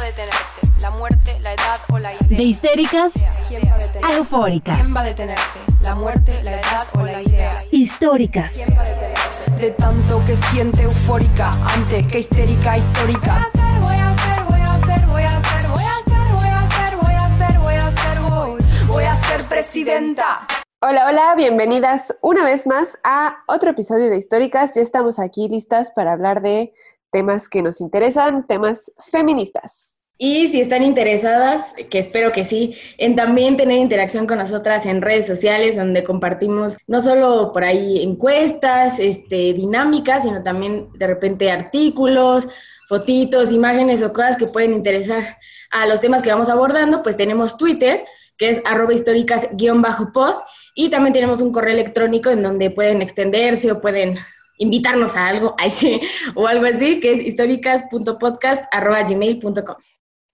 a detenerte? ¿La muerte, la edad o la idea? De histéricas a eufóricas. ¿Quién va a detenerte? ¿La muerte, la edad o la idea? Históricas. De tanto que siente eufórica antes que histérica histórica. Voy a hacer, voy a hacer, voy a hacer, voy a hacer, voy a hacer, voy a hacer, voy a hacer, voy, voy a ser presidenta. Hola, hola, bienvenidas una vez más a otro episodio de Históricas. Ya estamos aquí listas para hablar de temas que nos interesan, temas feministas. Y si están interesadas, que espero que sí, en también tener interacción con nosotras en redes sociales, donde compartimos no solo por ahí encuestas, este, dinámicas, sino también de repente artículos, fotitos, imágenes o cosas que pueden interesar a los temas que vamos abordando, pues tenemos Twitter, que es arroba históricas-pod, y también tenemos un correo electrónico en donde pueden extenderse o pueden invitarnos a algo, o algo así, que es históricas.podcast.gmail.com.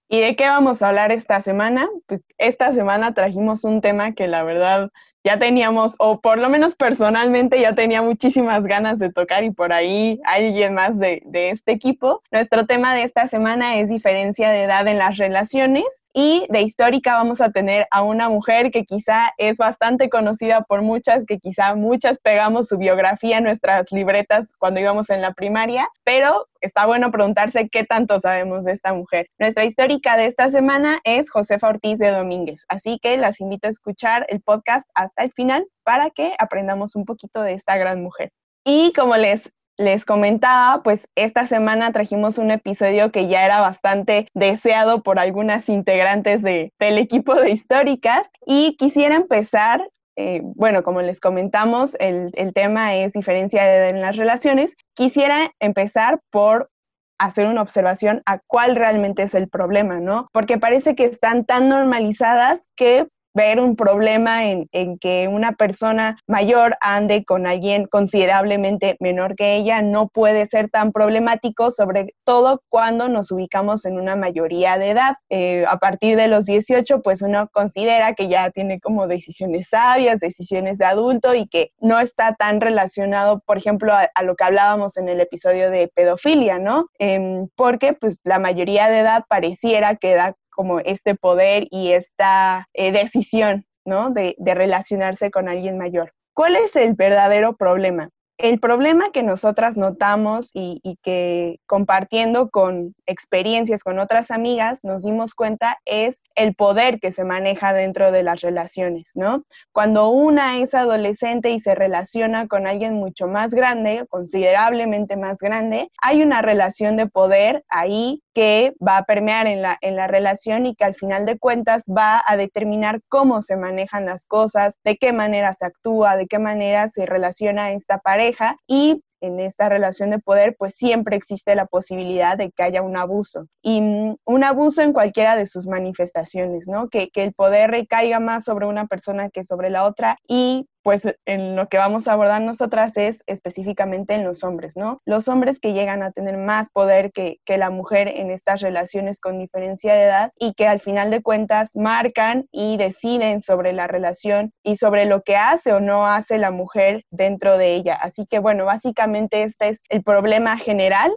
¿Y de qué vamos a hablar esta semana? Pues esta semana trajimos un tema que la verdad ya teníamos, o por lo menos personalmente ya tenía muchísimas ganas de tocar y por ahí alguien más de, de, este equipo. Nuestro tema de esta semana es diferencia de edad en las relaciones y de histórica vamos a tener a una mujer que quizá es bastante conocida por muchas, que quizá muchas pegamos su biografía en nuestras libretas cuando íbamos en la primaria, pero está bueno preguntarse qué tanto sabemos de esta mujer. Nuestra histórica de esta semana es Josefa Ortiz de Domínguez, así que las invito a escuchar el podcast hasta el final para que aprendamos un poquito de esta gran mujer. Y como les les comentaba, pues esta semana trajimos un episodio que ya era bastante deseado por algunas integrantes de, del equipo de históricas y quisiera empezar eh, bueno, como les comentamos, el, el, tema es diferencia de, en las relaciones. Quisiera empezar por hacer una observación a cuál realmente es el problema, ¿no? Porque parece que están tan normalizadas que ver un problema en, que una persona mayor ande con alguien considerablemente menor que ella no puede ser tan problemático, sobre todo cuando nos ubicamos en una mayoría de edad. Eh, a partir de los 18, pues uno considera que ya tiene como decisiones sabias, decisiones de adulto y que no está tan relacionado, por ejemplo, a, lo que hablábamos en el episodio de pedofilia, ¿no? Em, porque pues la mayoría de edad pareciera que da como este poder y esta eh, decisión, ¿no? De, de relacionarse con alguien mayor. ¿Cuál es el verdadero problema? El problema que nosotras notamos y, que compartiendo con experiencias con otras amigas nos dimos cuenta es el poder que se maneja dentro de las relaciones, ¿no? Cuando una es adolescente y se relaciona con alguien mucho más grande, considerablemente más grande, hay una relación de poder ahí que va a permear en la, en la relación y que al final de cuentas va a determinar cómo se manejan las cosas, de qué manera se actúa, de qué manera se relaciona esta pareja y en esta relación de poder, pues siempre existe la posibilidad de que haya un abuso. Y mm, un abuso en cualquiera de sus manifestaciones, ¿no? Que, que el poder recaiga más sobre una persona que sobre la otra y pues en lo que vamos a abordar nosotras es específicamente en los hombres, ¿no? Los hombres que llegan a tener más poder que, que, la mujer en estas relaciones con diferencia de edad y que al final de cuentas marcan y deciden sobre la relación y sobre lo que hace o no hace la mujer dentro de ella. Así que bueno, básicamente este es el problema general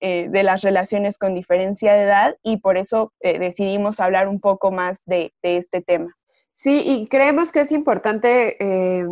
eh, de las relaciones con diferencia de edad y por eso eh, decidimos hablar un poco más de, de este tema. Sí, y creemos que es importante, eh,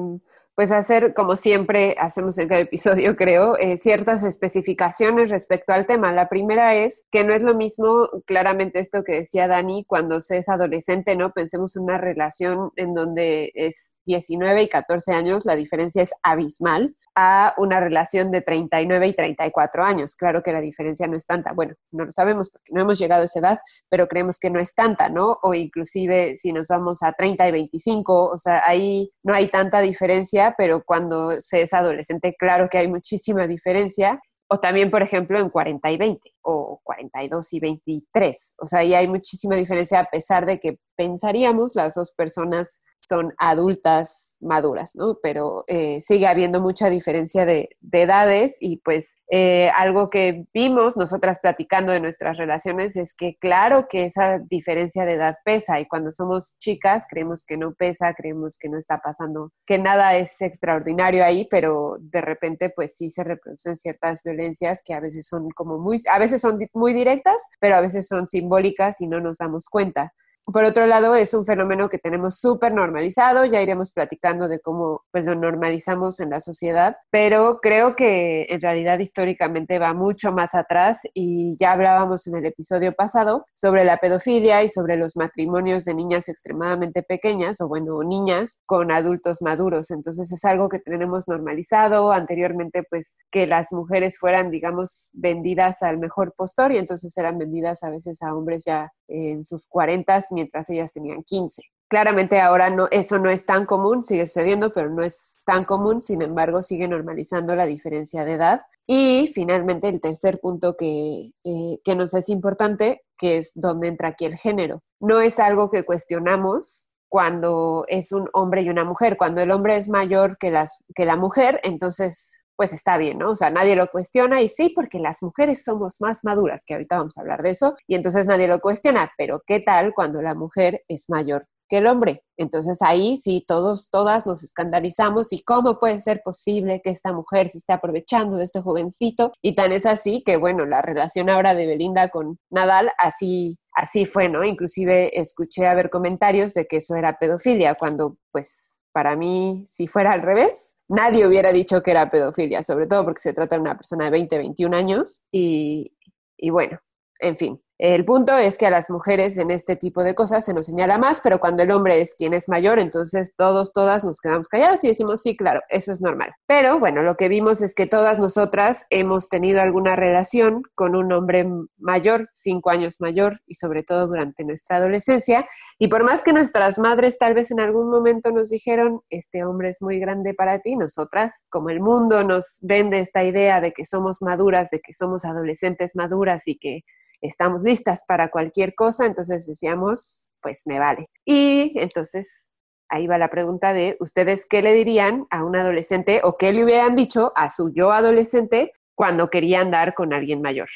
pues, hacer, como siempre hacemos en cada episodio, creo, eh, ciertas especificaciones respecto al tema. La primera es que no es lo mismo, claramente, esto que decía Dani, cuando se es adolescente, ¿no? Pensemos en una relación en donde es 19 y 14 años, la diferencia es abismal a una relación de 39 y 34 años. Claro que la diferencia no es tanta. Bueno, no lo sabemos porque no hemos llegado a esa edad, pero creemos que no es tanta, ¿no? O inclusive si nos vamos a 30 y 25, o sea, ahí no hay tanta diferencia, pero cuando se es adolescente, claro que hay muchísima diferencia. O también, por ejemplo, en 40 y 20 o 42 y 23. O sea, ahí hay muchísima diferencia a pesar de que pensaríamos, las dos personas son adultas maduras, ¿no? Pero eh, sigue habiendo mucha diferencia de, edades y pues eh, algo que vimos nosotras platicando de nuestras relaciones es que claro que esa diferencia de edad pesa y cuando somos chicas creemos que no pesa, creemos que no está pasando, que nada es extraordinario ahí, pero de repente pues sí se reproducen ciertas violencias que a veces son como muy, a veces son muy directas, pero a veces son simbólicas y no nos damos cuenta. Por otro lado, es un fenómeno que tenemos súper normalizado, ya iremos platicando de cómo pues, lo normalizamos en la sociedad, pero creo que en realidad históricamente va mucho más atrás y ya hablábamos en el episodio pasado sobre la pedofilia y sobre los matrimonios de niñas extremadamente pequeñas o bueno, niñas con adultos maduros. Entonces es algo que tenemos normalizado. Anteriormente, pues que las mujeres fueran, digamos, vendidas al mejor postor y entonces eran vendidas a veces a hombres ya en sus 40 mientras ellas tenían 15. Claramente ahora no, eso no es tan común, sigue sucediendo, pero no es tan común, sin embargo sigue normalizando la diferencia de edad. Y finalmente el tercer punto que, eh, que nos es importante, que es dónde entra aquí el género. No es algo que cuestionamos, cuando es un hombre y una mujer. Cuando el hombre es mayor que, las, que la mujer, entonces pues está bien, ¿no? O sea, nadie lo cuestiona y sí, porque las mujeres somos más maduras, que ahorita vamos a hablar de eso, y entonces nadie lo cuestiona, pero ¿qué tal cuando la mujer es mayor que el hombre? Entonces ahí sí, todos, todas nos escandalizamos y cómo puede ser posible que esta mujer se esté aprovechando de este jovencito y tan es así que, bueno, la relación ahora de Belinda con Nadal así así fue, ¿no? Inclusive escuché a ver comentarios de que eso era pedofilia, cuando pues para mí si fuera al revés, nadie hubiera dicho que era pedofilia, sobre todo porque se trata de una persona de 20, 21 años y, y bueno, en fin, el punto es que a las mujeres en este tipo de cosas se nos señala más, pero cuando el hombre es quien es mayor, entonces todos, todas nos quedamos calladas y decimos, sí, claro, eso es normal. Pero bueno, lo que vimos es que todas nosotras hemos tenido alguna relación con un hombre mayor, cinco años mayor, y sobre todo durante nuestra adolescencia. Y por más que nuestras madres tal vez en algún momento nos dijeron, este hombre es muy grande para ti, nosotras, como el mundo nos vende esta idea de que somos maduras, de que somos adolescentes maduras y que estamos listas para cualquier cosa, entonces decíamos, pues me vale. Y entonces ahí va la pregunta de, ¿ustedes qué le dirían a un adolescente o qué le hubieran dicho a su yo adolescente cuando quería andar con alguien mayor?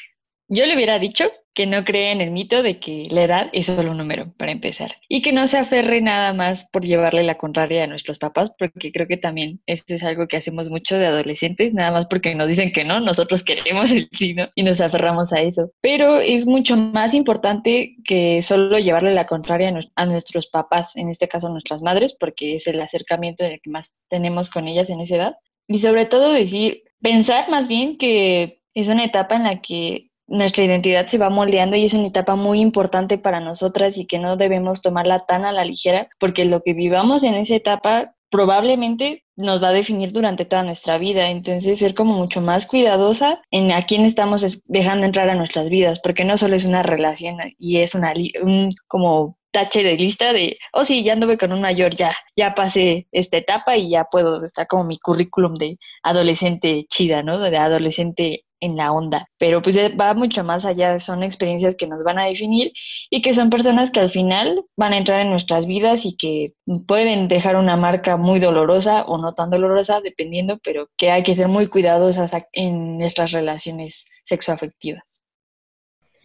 Yo le hubiera dicho que no cree en el mito de que la edad es solo un número, para empezar, y que no se aferre nada más por llevarle la contraria a nuestros papás, porque creo que también esto es algo que hacemos mucho de adolescentes, nada más porque nos dicen que no, nosotros queremos el sí y nos aferramos a eso. Pero es mucho más importante que solo llevarle la contraria a nuestros papás, en este caso a nuestras madres, porque es el acercamiento que más tenemos con ellas en esa edad. Y sobre todo decir, pensar más bien que es una etapa en la que nuestra identidad se va moldeando y es una etapa muy importante para nosotras y que no debemos tomarla tan a la ligera porque lo que vivamos en esa etapa probablemente nos va a definir durante toda nuestra vida. Entonces, ser como mucho más cuidadosa en a quién estamos dejando entrar a nuestras vidas, porque no solo es una relación y es una un como tache de lista de, oh sí, ya anduve con un mayor, ya, ya pasé esta etapa y ya puedo estar como mi currículum de adolescente chida, ¿no? De adolescente en la onda, pero pues va mucho más allá, son experiencias que nos van a definir y que son personas que al final van a entrar en nuestras vidas y que pueden dejar una marca muy dolorosa o no tan dolorosa, dependiendo, pero que hay que ser muy cuidadosas en nuestras relaciones sexoafectivas.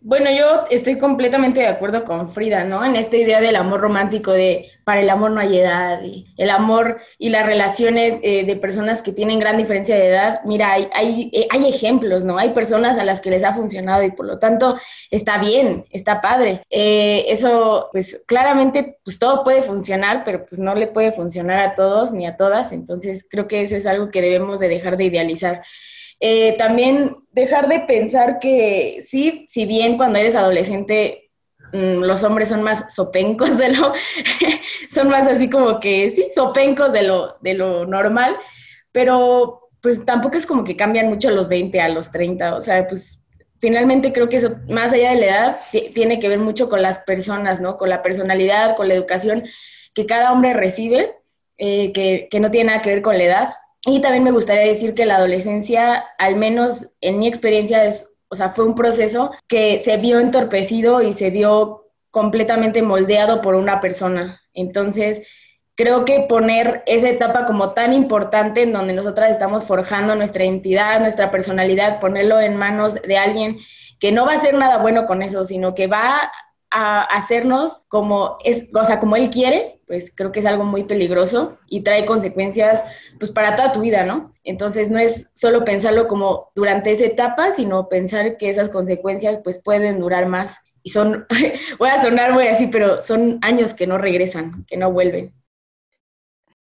Bueno, yo estoy completamente de acuerdo con Frida, ¿no? En esta idea del amor romántico de para el amor no hay edad el amor y las relaciones eh, de personas que tienen gran diferencia de edad. Mira, hay, hay, eh, hay, ejemplos, ¿no? Hay personas a las que les ha funcionado y por lo tanto está bien, está padre. Eh, eso, pues claramente, pues todo puede funcionar, pero pues no le puede funcionar a todos ni a todas. Entonces creo que eso es algo que debemos de dejar de idealizar. Eh, también dejar de pensar que sí, si bien cuando eres adolescente mm, los hombres son más sopencos de lo, son más así como que, sí, sopencos de lo, de lo normal, pero pues tampoco es como que cambian mucho los 20, a los 30, o sea, pues finalmente creo que eso, más allá de la edad, tiene que ver mucho con las personas, ¿no? Con la personalidad, con la educación que cada hombre recibe, eh, que, que no tiene nada que ver con la edad. Y también me gustaría decir que la adolescencia, al menos en mi experiencia, es, o sea, fue un proceso que se vio entorpecido y se vio completamente moldeado por una persona. Entonces, creo que poner esa etapa como tan importante en donde nosotras estamos forjando nuestra identidad, nuestra personalidad, ponerlo en manos de alguien que no va a hacer nada bueno con eso, sino que va a hacernos como es, o sea, como él quiere, pues creo que es algo muy peligroso y trae consecuencias pues para toda tu vida, ¿no? Entonces no es solo pensarlo como durante esa etapa, sino pensar que esas consecuencias pues pueden durar más y son, voy a sonar muy así, pero son años que no regresan, que no vuelven.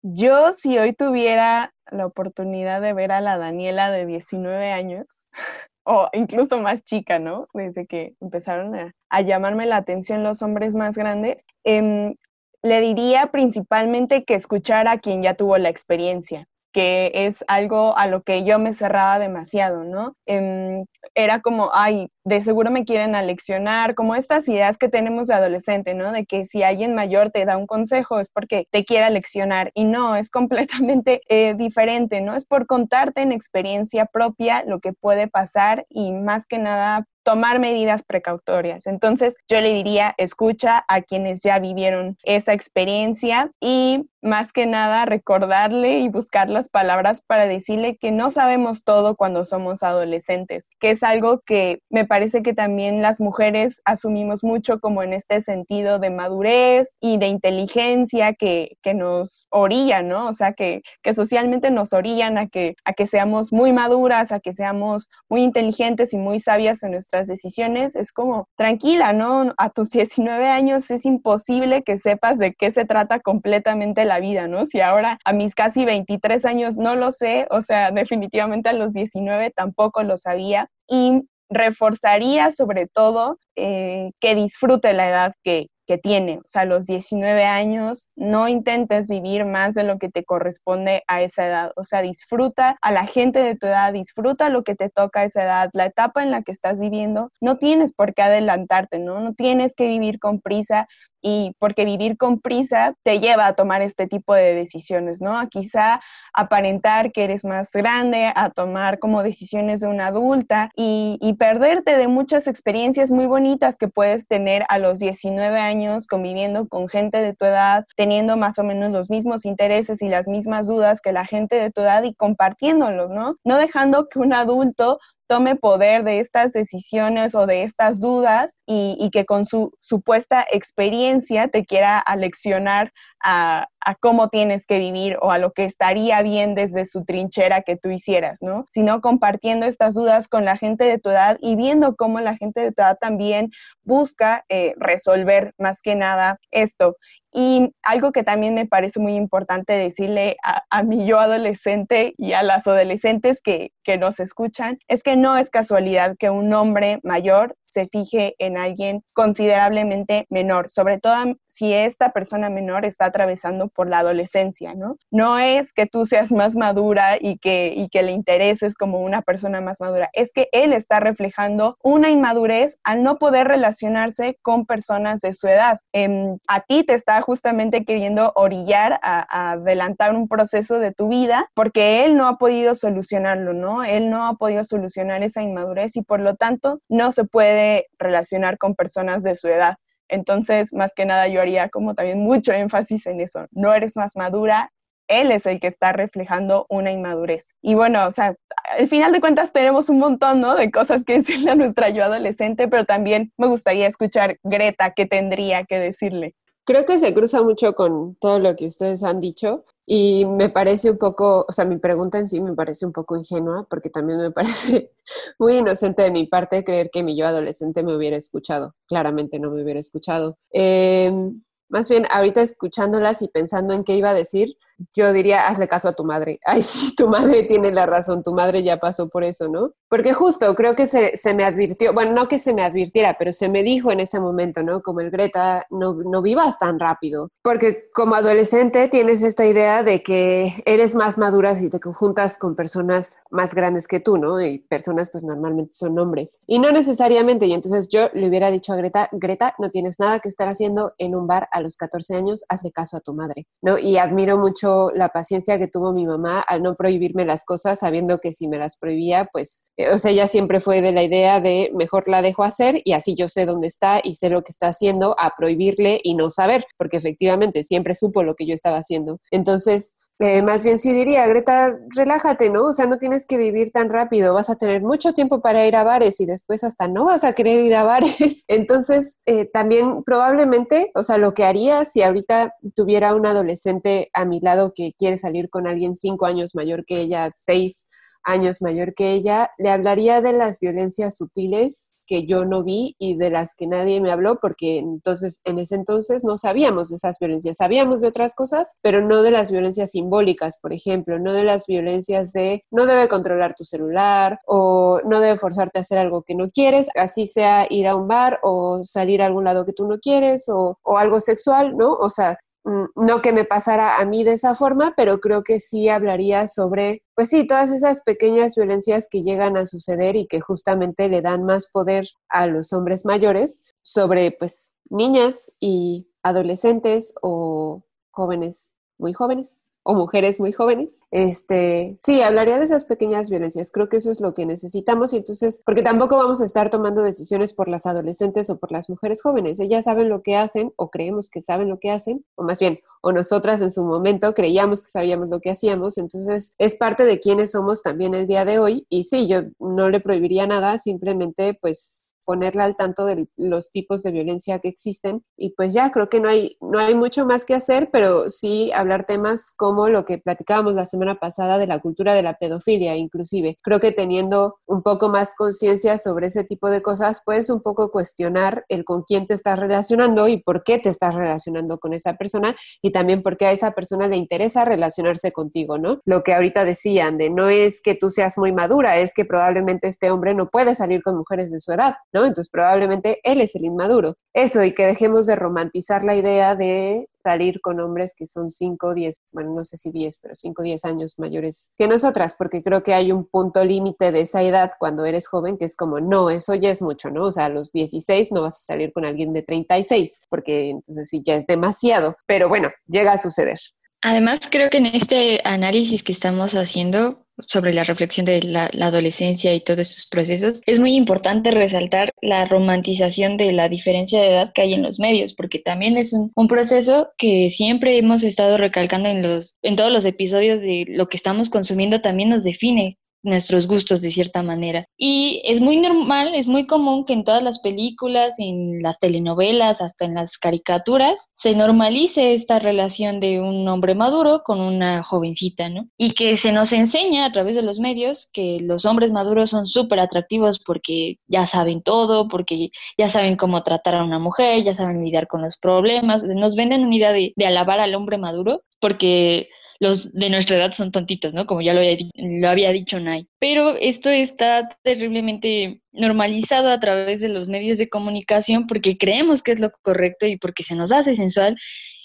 Yo si hoy tuviera la oportunidad de ver a la Daniela de 19 años, o incluso más chica, ¿no? Desde que empezaron a, llamarme la atención los hombres más grandes, em, le diría principalmente que escuchara a quien ya tuvo la experiencia que es algo a lo que yo me cerraba demasiado, ¿no? Em, era como, ay, de seguro me quieren aleccionar, como estas ideas que tenemos de adolescente, ¿no? De que si alguien mayor te da un consejo es porque te quiere aleccionar y no, es completamente eh, diferente, ¿no? Es por contarte en experiencia propia lo que puede pasar y más que nada tomar medidas precautorias. Entonces, yo le diría, escucha a quienes ya vivieron esa experiencia y más que nada recordarle y buscar las palabras para decirle que no sabemos todo cuando somos adolescentes, que es algo que me parece que también las mujeres asumimos mucho como en este sentido de madurez y de inteligencia que, que nos orilla, ¿no? O sea, que, que socialmente nos orillan a que, a que seamos muy maduras, a que seamos muy inteligentes y muy sabias en nuestras decisiones. Es como, tranquila, ¿no? A tus 19 años es imposible que sepas de qué se trata completamente la vida, ¿no? Si ahora a mis casi 23 años no lo sé, o sea, definitivamente a los 19 tampoco lo sabía. Y reforzaría sobre todo eh, que disfrute la edad que, que tiene, o sea, los 19 años, no intentes vivir más de lo que te corresponde a esa edad, o sea, disfruta a la gente de tu edad, disfruta lo que te toca a esa edad, la etapa en la que estás viviendo, no tienes por qué adelantarte, ¿no? No tienes que vivir con prisa, y porque vivir con prisa te lleva a tomar este tipo de decisiones, ¿no? A quizá aparentar que eres más grande, a tomar como decisiones de una adulta y, y, perderte de muchas experiencias muy bonitas que puedes tener a los 19 años conviviendo con gente de tu edad, teniendo más o menos los mismos intereses y las mismas dudas que la gente de tu edad y compartiéndolos, ¿no? No dejando que un adulto tome poder de estas decisiones o de estas dudas y, que con su supuesta experiencia te quiera aleccionar a, cómo tienes que vivir o a lo que estaría bien desde su trinchera que tú hicieras, ¿no? Sino compartiendo estas dudas con la gente de tu edad y viendo cómo la gente de tu edad también busca eh, resolver más que nada esto. Y algo que también me parece muy importante decirle a, a mi yo adolescente y a las adolescentes que, que nos escuchan es que no es casualidad que un hombre mayor se fije en alguien considerablemente menor, sobre todo si esta persona menor está atravesando por la adolescencia, ¿no? No es que tú seas más madura y que, y que le intereses como una persona más madura, es que él está reflejando una inmadurez al no poder relacionarse con personas de su edad. Em, a ti te está justamente queriendo orillar a, adelantar un proceso de tu vida porque él no ha podido solucionarlo, ¿no? Él no ha podido solucionar esa inmadurez y por lo tanto no se puede relacionar con personas de su edad. Entonces, más que nada, yo haría como también mucho énfasis en eso. No eres más madura, él es el que está reflejando una inmadurez. Y bueno, o sea, al final de cuentas tenemos un montón, ¿no? De cosas que decirle a nuestra yo adolescente, pero también me gustaría escuchar Greta qué tendría que decirle. Creo que se cruza mucho con todo lo que ustedes han dicho y me parece un poco, o sea, mi pregunta en sí me parece un poco ingenua porque también me parece muy inocente de mi parte creer que mi yo adolescente me hubiera escuchado. Claramente no me hubiera escuchado. Em, más bien, ahorita escuchándolas y pensando en qué iba a decir, yo diría, hazle caso a tu madre. Ay, sí, tu madre tiene la razón, tu madre ya pasó por eso, ¿no? Porque justo creo que se, se me advirtió, bueno, no que se me advirtiera, pero se me dijo en ese momento, ¿no? Como el Greta, no, no vivas tan rápido. Porque como adolescente tienes esta idea de que eres más madura si te juntas con personas más grandes que tú, ¿no? Y personas pues normalmente son hombres. Y no necesariamente, y entonces yo le hubiera dicho a Greta, Greta, no tienes nada que estar haciendo en un bar a los 14 años, hazle caso a tu madre, ¿no? Y admiro mucho la paciencia que tuvo mi mamá al no prohibirme las cosas, sabiendo que si me las prohibía, pues, eh, o sea, ella siempre fue de la idea de mejor la dejo hacer y así yo sé dónde está y sé lo que está haciendo, a prohibirle y no saber, porque efectivamente siempre supo lo que yo estaba haciendo. Entonces, eh, más bien sí diría, Greta, relájate, ¿no? O sea, no tienes que vivir tan rápido, vas a tener mucho tiempo para ir a bares y después hasta no vas a querer ir a bares. Entonces, eh, también probablemente, o sea, lo que haría si ahorita tuviera un adolescente a mi lado que quiere salir con alguien cinco años mayor que ella, seis años mayor que ella, le hablaría de las violencias sutiles que yo no vi y de las que nadie me habló, porque entonces en ese entonces no sabíamos de esas violencias, sabíamos de otras cosas, pero no de las violencias simbólicas, por ejemplo, no de las violencias de no debe controlar tu celular o no debe forzarte a hacer algo que no quieres, así sea ir a un bar o salir a algún lado que tú no quieres o, o algo sexual, ¿no? O sea, no que me pasara a mí de esa forma, pero creo que sí hablaría sobre, pues sí, todas esas pequeñas violencias que llegan a suceder y que justamente le dan más poder a los hombres mayores sobre, pues, niñas y adolescentes o jóvenes muy jóvenes o mujeres muy jóvenes. Este, sí, hablaría de esas pequeñas violencias. Creo que eso es lo que necesitamos y entonces, porque tampoco vamos a estar tomando decisiones por las adolescentes o por las mujeres jóvenes. Ellas saben lo que hacen o creemos que saben lo que hacen, o más bien, o nosotras en su momento creíamos que sabíamos lo que hacíamos. Entonces, es parte de quienes somos también el día de hoy y sí, yo no le prohibiría nada, simplemente pues ponerla al tanto de los tipos de violencia que existen. Y pues ya creo que no hay, no hay mucho más que hacer, pero sí hablar temas como lo que platicábamos la semana pasada de la cultura de la pedofilia, inclusive. Creo que teniendo un poco más conciencia sobre ese tipo de cosas, puedes un poco cuestionar el con quién te estás relacionando y por qué te estás relacionando con esa persona y también por qué a esa persona le interesa relacionarse contigo, ¿no? Lo que ahorita decían de no es que tú seas muy madura, es que probablemente este hombre no puede salir con mujeres de su edad. ¿No? Entonces probablemente él es el inmaduro. Eso, y que dejemos de romantizar la idea de salir con hombres que son 5, 10, bueno, no sé si 10, pero 5, 10 años mayores que nosotras, porque creo que hay un punto límite de esa edad cuando eres joven que es como, no, eso ya es mucho, ¿no? O sea, a los 16 no vas a salir con alguien de 36, porque entonces sí ya es demasiado, pero bueno, llega a suceder. Además, creo que en este análisis que estamos haciendo, sobre la reflexión de la, adolescencia y todos estos procesos, es muy importante resaltar la romantización de la diferencia de edad que hay en los medios, porque también es un, un, proceso que siempre hemos estado recalcando en, los, en todos los episodios de lo que estamos consumiendo también nos define nuestros gustos de cierta manera. Y es muy normal, es muy común que en todas las películas, en las telenovelas, hasta en las caricaturas, se normalice esta relación de un hombre maduro con una jovencita, ¿no? Y que se nos enseña a través de los medios que los hombres maduros son súper atractivos porque ya saben todo, porque ya saben cómo tratar a una mujer, ya saben lidiar con los problemas, nos venden una idea de, de alabar al hombre maduro porque los de nuestra edad son tontitos, ¿no? Como ya lo había, lo había dicho Nay. Pero esto está terriblemente normalizado a través de los medios de comunicación porque creemos que es lo correcto y porque se nos hace sensual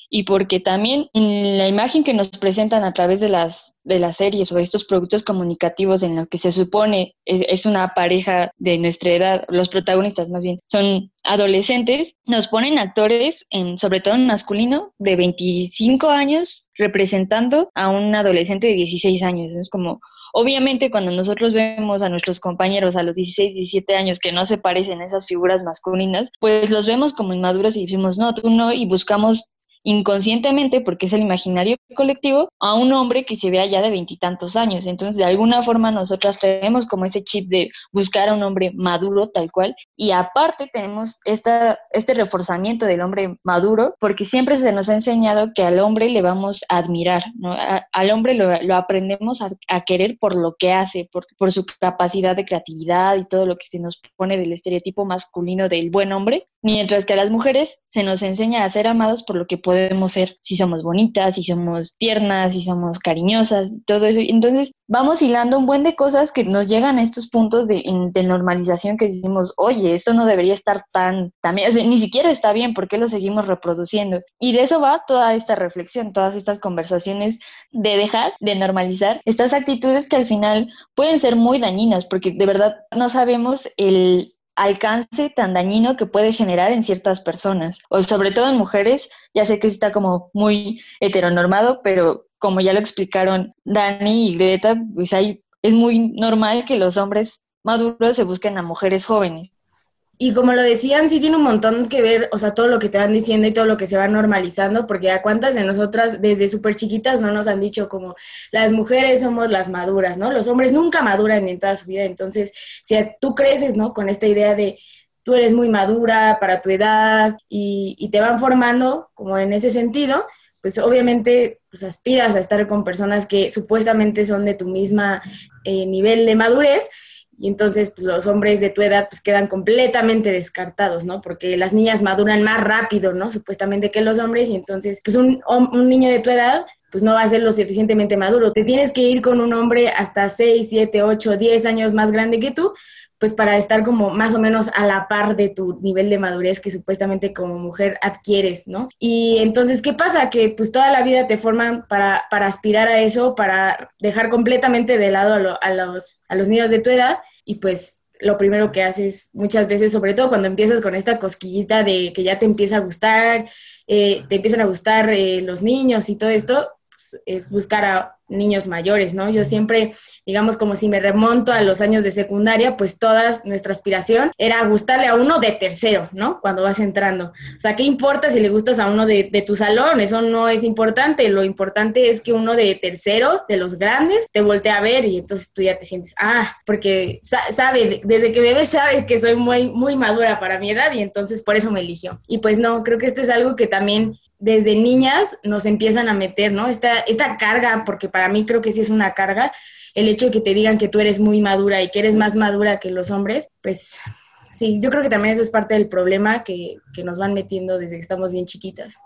y porque también en la imagen que nos presentan a través de las, de las series o estos productos comunicativos en los que se supone es, una pareja de nuestra edad, los protagonistas más bien son adolescentes, nos ponen actores, en, sobre todo en masculino, de 25 años representando a un adolescente de 16 años. Es como, Obviamente cuando nosotros vemos a nuestros compañeros a los 16, 17 años que no se parecen a esas figuras masculinas, pues los vemos como inmaduros y decimos, no, tú no, y buscamos inconscientemente, porque es el imaginario colectivo, a un hombre que se vea ya de veintitantos años. Entonces, de alguna forma, nosotras tenemos como ese chip de buscar a un hombre maduro tal cual. Y aparte tenemos esta, este reforzamiento del hombre maduro, porque siempre se nos ha enseñado que al hombre le vamos a admirar, ¿no? al hombre lo, aprendemos a, querer por lo que hace, por, por su capacidad de creatividad y todo lo que se nos pone del estereotipo masculino del buen hombre, mientras que a las mujeres se nos enseña a ser amados por lo que podemos ser, si somos bonitas, si somos tiernas, si somos cariñosas, todo eso. Entonces vamos hilando un buen de cosas que nos llegan a estos puntos de, normalización que decimos, oye, esto no debería estar tan, también, ni siquiera está bien, ¿por qué lo seguimos reproduciendo? Y de eso va toda esta reflexión, todas estas conversaciones de dejar de normalizar estas actitudes que al final pueden ser muy dañinas, porque de verdad no sabemos el alcance tan dañino que puede generar en ciertas personas, o sobre todo en mujeres, ya sé que está como muy heteronormado, pero como ya lo explicaron Dani y Greta, pues hay, es muy normal que los hombres maduros se busquen a mujeres jóvenes. Y como lo decían, sí tiene un montón que ver, o sea, todo lo que te van diciendo y todo lo que se va normalizando, porque a cuántas de nosotras desde súper chiquitas no nos han dicho como las mujeres somos las maduras, ¿no? Los hombres nunca maduran en toda su vida, entonces si tú creces, ¿no? Con esta idea de tú eres muy madura para tu edad y, te van formando como en ese sentido, pues obviamente pues aspiras a estar con personas que supuestamente son de tu misma eh, nivel de madurez y entonces pues, los hombres de tu edad pues quedan completamente descartados, ¿no? Porque las niñas maduran más rápido, ¿no? Supuestamente que los hombres y entonces pues un, un niño de tu edad pues no va a ser lo suficientemente maduro. Te tienes que ir con un hombre hasta 6, 7, 8, 10 años más grande que tú pues para estar como más o menos a la par de tu nivel de madurez que supuestamente como mujer adquieres, ¿no? Y entonces, ¿qué pasa? Que pues toda la vida te forman para, para aspirar a eso, para dejar completamente de lado a, los, a los niños de tu edad y pues lo primero que haces muchas veces, sobre todo cuando empiezas con esta cosquillita de que ya te empieza a gustar, eh, te empiezan a gustar eh, los niños y todo esto, es buscar a niños mayores, ¿no? Yo siempre, digamos, como si me remonto a los años de secundaria, pues toda nuestra aspiración era gustarle a uno de tercero, ¿no? Cuando vas entrando. O sea, ¿qué importa si le gustas a uno de, tu salón? Eso no es importante. Lo importante es que uno de tercero, de los grandes, te voltee a ver y entonces tú ya te sientes, ah, porque sabe, desde que bebé sabe que soy muy, muy madura para mi edad y entonces por eso me eligió. Y pues no, creo que esto es algo que también desde niñas nos empiezan a meter, ¿no? Esta, esta carga, porque para mí creo que sí es una carga, el hecho de que te digan que tú eres muy madura y que eres más madura que los hombres, pues sí, yo creo que también eso es parte del problema que, que nos van metiendo desde que estamos bien chiquitas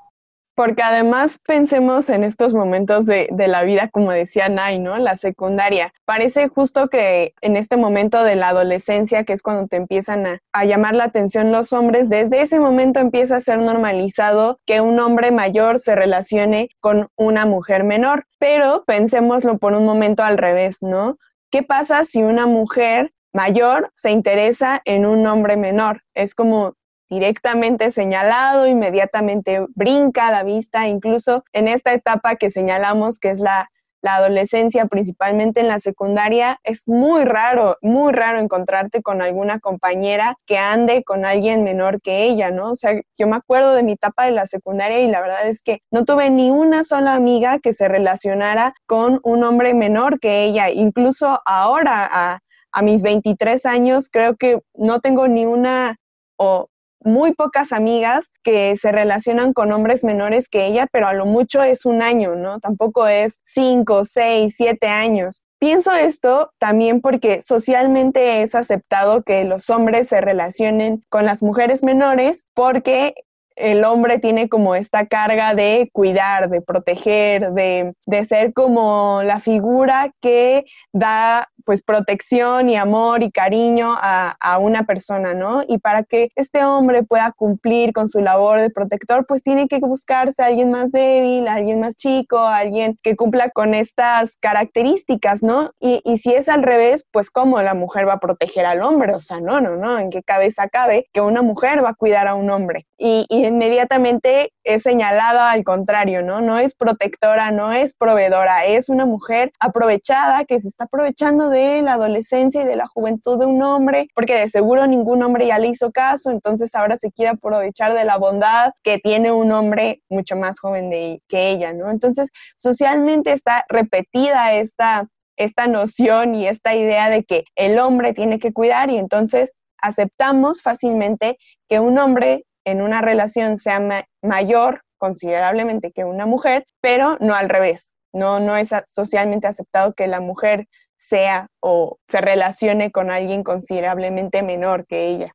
porque además pensemos en estos momentos de, la vida, como decía Nay, ¿no? La secundaria. Parece justo que en este momento de la adolescencia, que es cuando te empiezan a, a, llamar la atención los hombres, desde ese momento empieza a ser normalizado que un hombre mayor se relacione con una mujer menor. Pero pensémoslo por un momento al revés, ¿no? ¿Qué pasa si una mujer mayor se interesa en un hombre menor? Es como directamente señalado, inmediatamente brinca a la vista, incluso en esta etapa que señalamos, que es la, adolescencia, principalmente en la secundaria, es muy raro, muy raro encontrarte con alguna compañera que ande con alguien menor que ella, ¿no? O sea, yo me acuerdo de mi etapa de la secundaria y la verdad es que no tuve ni una sola amiga que se relacionara con un hombre menor que ella. Incluso ahora, a, a mis 23 años, creo que no tengo ni una o muy pocas amigas que se relacionan con hombres menores que ella, pero a lo mucho es un año, ¿no? Tampoco es cinco, seis, siete años. Pienso esto también porque socialmente es aceptado que los hombres se relacionen con las mujeres menores porque el hombre tiene como esta carga de cuidar, de proteger, de, de ser como la figura que da pues protección y amor y cariño a, a, una persona, ¿no? Y para que este hombre pueda cumplir con su labor de protector, pues tiene que buscarse a alguien más débil, a alguien más chico, a alguien que cumpla con estas características, ¿no? Y, y si es al revés, pues cómo la mujer va a proteger al hombre, o sea, no, no, no, en qué cabeza cabe que una mujer va a cuidar a un hombre. Y, inmediatamente es señalada al contrario, ¿no? No es protectora, no es proveedora, es una mujer aprovechada que se está aprovechando de la adolescencia y de la juventud de un hombre, porque de seguro ningún hombre ya le hizo caso, entonces ahora se quiere aprovechar de la bondad que tiene un hombre mucho más joven de, que ella, ¿no? Entonces, socialmente está repetida esta, esta noción y esta idea de que el hombre tiene que cuidar y entonces aceptamos fácilmente que un hombre en una relación sea mayor considerablemente que una mujer, pero no al revés. No, no es socialmente aceptado que la mujer sea o se relacione con alguien considerablemente menor que ella.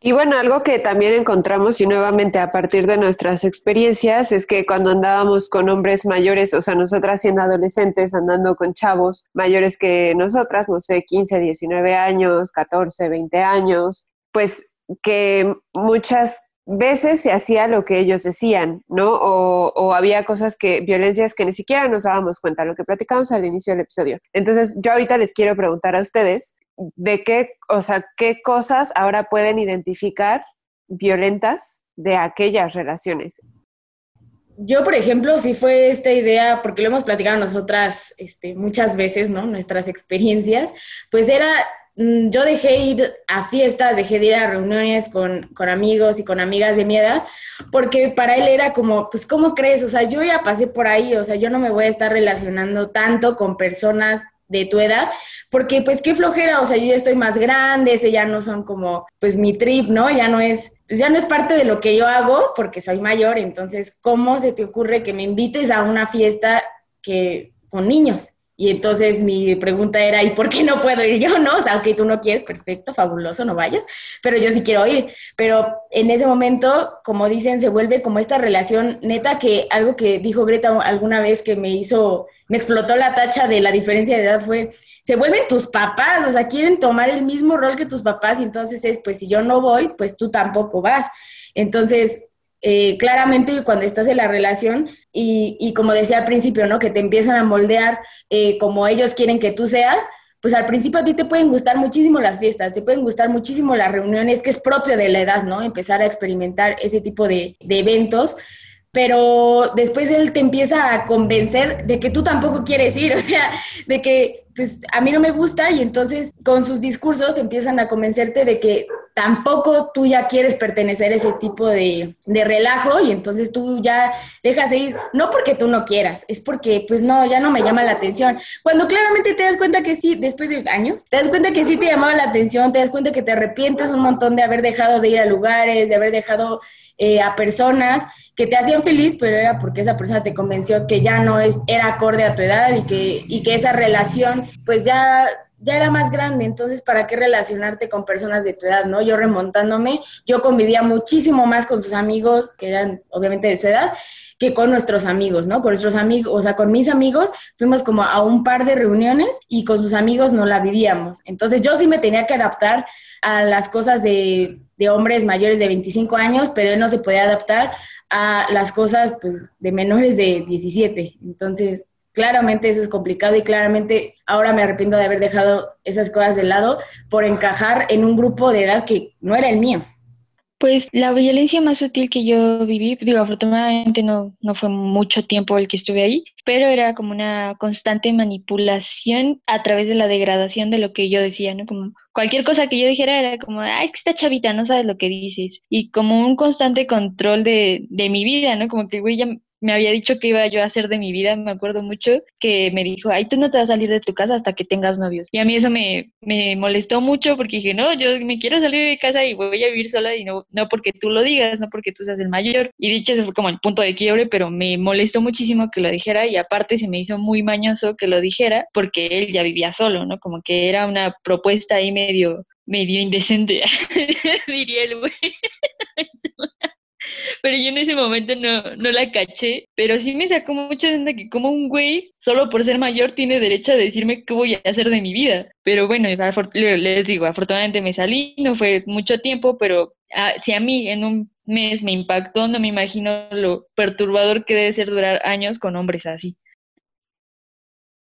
Y bueno, algo que también encontramos y nuevamente a partir de nuestras experiencias es que cuando andábamos con hombres mayores, o sea, nosotras siendo adolescentes, andando con chavos mayores que nosotras, no sé, 15, 19 años, 14, 20 años, pues que muchas veces se hacía lo que ellos decían, ¿no? O, había cosas que, violencias que ni siquiera nos dábamos cuenta, lo que platicamos al inicio del episodio. Entonces, yo ahorita les quiero preguntar a ustedes de qué, o sea, qué cosas ahora pueden identificar violentas de aquellas relaciones. yo, por ejemplo, sí fue esta idea, porque lo hemos platicado nosotras este, muchas veces, ¿no? Nuestras experiencias, pues era yo dejé ir a fiestas, dejé de ir a reuniones con, amigos y con amigas de mi edad, porque para él era como, pues, ¿cómo crees? O sea, yo ya pasé por ahí, o sea, yo no me voy a estar relacionando tanto con personas de tu edad, porque pues qué flojera, o sea, yo ya estoy más grande, ese ya no son como, pues mi trip, ¿no? Ya no es, pues ya no es parte de lo que yo hago, porque soy mayor, entonces, ¿cómo se te ocurre que me invites a una fiesta que con niños? Y entonces mi pregunta era, ¿y por qué no puedo ir yo? No, o sea, aunque tú no quieres, perfecto, fabuloso, no vayas, pero yo sí quiero ir. Pero en ese momento, como dicen, se vuelve como esta relación neta que algo que dijo Greta alguna vez que me hizo, me explotó la tacha de la diferencia de edad fue, se vuelven tus papás, o sea, quieren tomar el mismo rol que tus papás y entonces es, pues si yo no voy, pues tú tampoco vas. Entonces, eh, claramente cuando estás en la relación y, como decía al principio, ¿no? Que te empiezan a moldear eh, como ellos quieren que tú seas, pues al principio a ti te pueden gustar muchísimo las fiestas, te pueden gustar muchísimo las reuniones, que es propio de la edad, ¿no? Empezar a experimentar ese tipo de, de eventos pero después él te empieza a convencer de que tú tampoco quieres ir, o sea, de que pues a mí no me gusta y entonces con sus discursos empiezan a convencerte de que tampoco tú ya quieres pertenecer a ese tipo de, de, relajo y entonces tú ya dejas de ir, no porque tú no quieras, es porque pues no, ya no me llama la atención. Cuando claramente te das cuenta que sí, después de años, te das cuenta que sí te llamaba la atención, te das cuenta que te arrepientes un montón de haber dejado de ir a lugares, de haber dejado eh, a personas que te hacían feliz, pero era porque esa persona te convenció que ya no es, era acorde a tu edad y que, y que esa relación pues ya ya era más grande, entonces ¿para qué relacionarte con personas de tu edad, no? Yo remontándome, yo convivía muchísimo más con sus amigos, que eran obviamente de su edad, que con nuestros amigos, ¿no? Con nuestros amigos, o sea, con mis amigos fuimos como a un par de reuniones y con sus amigos no la vivíamos. Entonces yo sí me tenía que adaptar a las cosas de, de hombres mayores de 25 años, pero él no se podía adaptar a las cosas pues, de menores de 17. Entonces, claramente eso es complicado y claramente ahora me arrepiento de haber dejado esas cosas de lado por encajar en un grupo de edad que no era el mío. Pues la violencia más sutil que yo viví, digo, afortunadamente no, no fue mucho tiempo el que estuve ahí, pero era como una constante manipulación a través de la degradación de lo que yo decía, ¿no? Como cualquier cosa que yo dijera era como, ay, esta chavita no sabes lo que dices. Y como un constante control de, de mi vida, ¿no? Como que, güey, ya me había dicho que iba yo a hacer de mi vida, me acuerdo mucho, que me dijo, ay, tú no te vas a salir de tu casa hasta que tengas novios. Y a mí eso me, me molestó mucho porque dije, no, yo me quiero salir de casa y voy a vivir sola y no, no porque tú lo digas, no porque tú seas el mayor. Y dicho, ese fue como el punto de quiebre, pero me molestó muchísimo que lo dijera y aparte se me hizo muy mañoso que lo dijera porque él ya vivía solo, ¿no? Como que era una propuesta ahí medio medio indecente, diría el güey. pero yo en ese momento no, no la caché, pero sí me sacó mucho de que como un güey, solo por ser mayor, tiene derecho a decirme qué voy a hacer de mi vida. Pero bueno, les digo, afortunadamente me salí, no fue mucho tiempo, pero ah, si a mí en un mes me impactó, no me imagino lo perturbador que debe ser durar años con hombres así.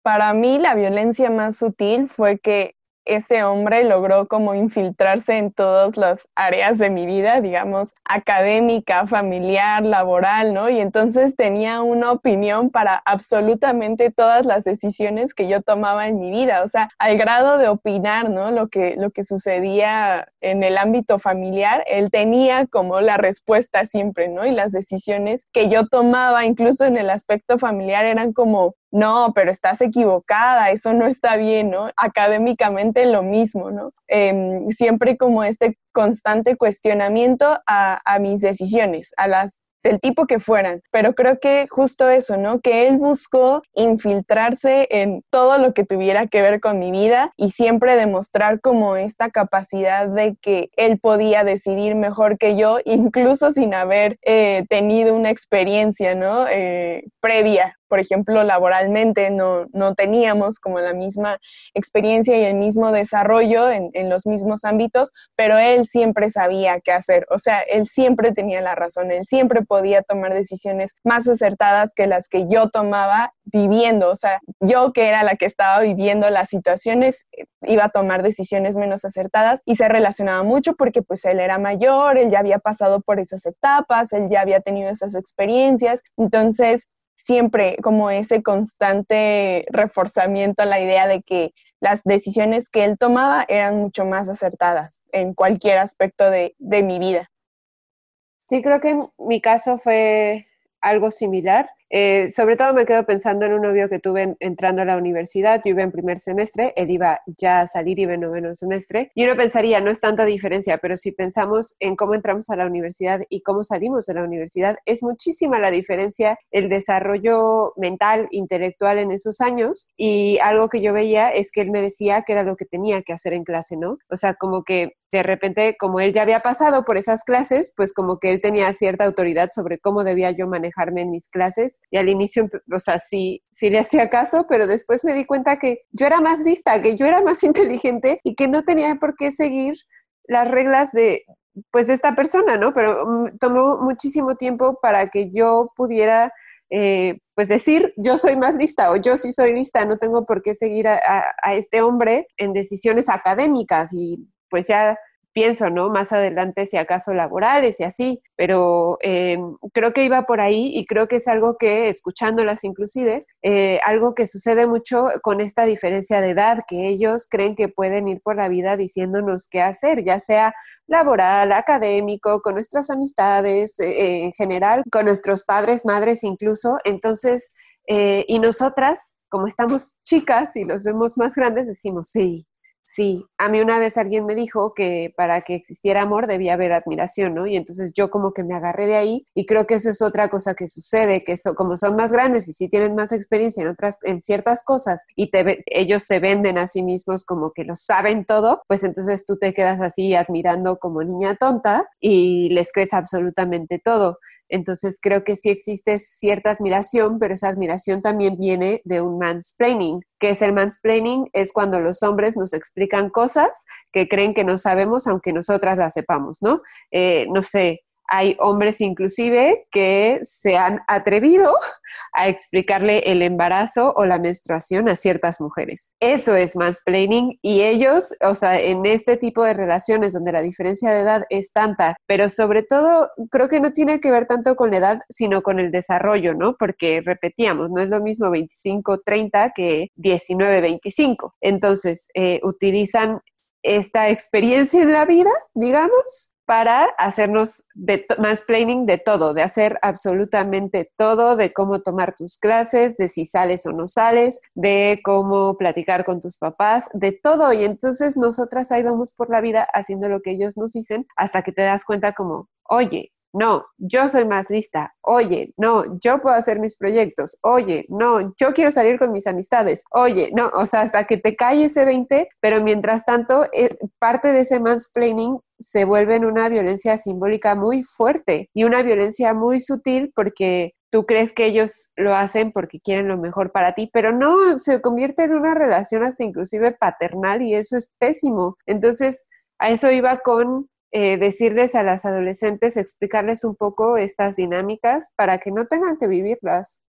Para mí la violencia más sutil fue que ese hombre logró como infiltrarse en todas las áreas de mi vida, digamos, académica, familiar, laboral, ¿no? Y entonces tenía una opinión para absolutamente todas las decisiones que yo tomaba en mi vida, o sea, al grado de opinar, ¿no? Lo que, lo que sucedía en el ámbito familiar, él tenía como la respuesta siempre, ¿no? Y las decisiones que yo tomaba, incluso en el aspecto familiar, eran como no, pero estás equivocada, eso no está bien, ¿no? Académicamente lo mismo, ¿no? Em, siempre como este constante cuestionamiento a, mis decisiones, a las del tipo que fueran, pero creo que justo eso, ¿no? Que él buscó infiltrarse en todo lo que tuviera que ver con mi vida y siempre demostrar como esta capacidad de que él podía decidir mejor que yo, incluso sin haber eh, tenido una experiencia, ¿no? Eh, previa por ejemplo, laboralmente no, no teníamos como la misma experiencia y el mismo desarrollo en, en los mismos ámbitos, pero él siempre sabía qué hacer, o sea, él siempre tenía la razón, él siempre podía tomar decisiones más acertadas que las que yo tomaba viviendo, o sea, yo que era la que estaba viviendo las situaciones, iba a tomar decisiones menos acertadas y se relacionaba mucho porque pues él era mayor, él ya había pasado por esas etapas, él ya había tenido esas experiencias, entonces siempre como ese constante reforzamiento a la idea de que las decisiones que él tomaba eran mucho más acertadas en cualquier aspecto de, de mi vida. Sí, creo que en mi caso fue algo similar. Eh, sobre todo me quedo pensando en un novio que tuve entrando a la universidad, yo iba en primer semestre, él iba ya a salir, iba en noveno semestre, y uno pensaría, no es tanta diferencia, pero si pensamos en cómo entramos a la universidad y cómo salimos de la universidad, es muchísima la diferencia el desarrollo mental, intelectual en esos años, y algo que yo veía es que él me decía que era lo que tenía que hacer en clase, ¿no? O sea, como que de repente, como él ya había pasado por esas clases, pues como que él tenía cierta autoridad sobre cómo debía yo manejarme en mis clases y al inicio, o sea, sí, sí le hacía caso, pero después me di cuenta que yo era más lista, que yo era más inteligente y que no tenía por qué seguir las reglas de, pues, de esta persona, ¿no? Pero mm, tomó muchísimo tiempo para que yo pudiera, eh, pues, decir, yo soy más lista o yo sí soy lista, no tengo por qué seguir a, a este hombre en decisiones académicas y pues ya pienso, ¿no? Más adelante, si acaso laborales y así, pero eh, creo que iba por ahí y creo que es algo que, escuchándolas inclusive, eh, algo que sucede mucho con esta diferencia de edad, que ellos creen que pueden ir por la vida diciéndonos qué hacer, ya sea laboral, académico, con nuestras amistades, eh, en general, con nuestros padres, madres incluso. Entonces, y nosotras, como estamos chicas y los vemos más grandes, decimos, sí, Sí, a mí una vez alguien me dijo que para que existiera amor debía haber admiración, ¿no? Y entonces yo como que me agarré de ahí y creo que eso es otra cosa que sucede, que como son más grandes y sí tienen más experiencia en otras, en ciertas cosas y te, ellos se venden a sí mismos como que lo saben todo, pues entonces tú te quedas así admirando como niña tonta y les crees absolutamente todo. Entonces creo que sí existe cierta admiración, pero esa admiración también viene de un mansplaining. ¿Qué es el mansplaining? Es cuando los hombres nos explican cosas que creen que no sabemos, aunque nosotras las sepamos, ¿no? Eh, no sé, hay hombres inclusive que se han atrevido a explicarle el embarazo o la menstruación a ciertas mujeres. Eso es mansplaining y ellos, o sea, en este tipo de relaciones donde la diferencia de edad es tanta, pero sobre todo creo que no tiene que ver tanto con la edad, sino con el desarrollo, ¿no? Porque repetíamos, no es lo mismo 25-30 que 19-25. Entonces, eh, utilizan esta experiencia en la vida, digamos, para hacernos más planning de todo, de hacer absolutamente todo, de cómo tomar tus clases, de si sales o no sales, de cómo platicar con tus papás, de todo. Y entonces nosotras ahí vamos por la vida haciendo lo que ellos nos dicen hasta que te das cuenta como, oye, no, yo soy más lista, oye, no, yo puedo hacer mis proyectos, oye, no, yo quiero salir con mis amistades, oye, no, o sea, hasta que te cae ese 20, pero mientras tanto, eh, parte de ese mansplaining se vuelve en una violencia simbólica muy fuerte y una violencia muy sutil porque tú crees que ellos lo hacen porque quieren lo mejor para ti, pero no, se convierte en una relación hasta inclusive paternal y eso es pésimo. Entonces, a eso iba con eh, decirles a las adolescentes, explicarles un poco estas dinámicas para que no tengan que vivirlas.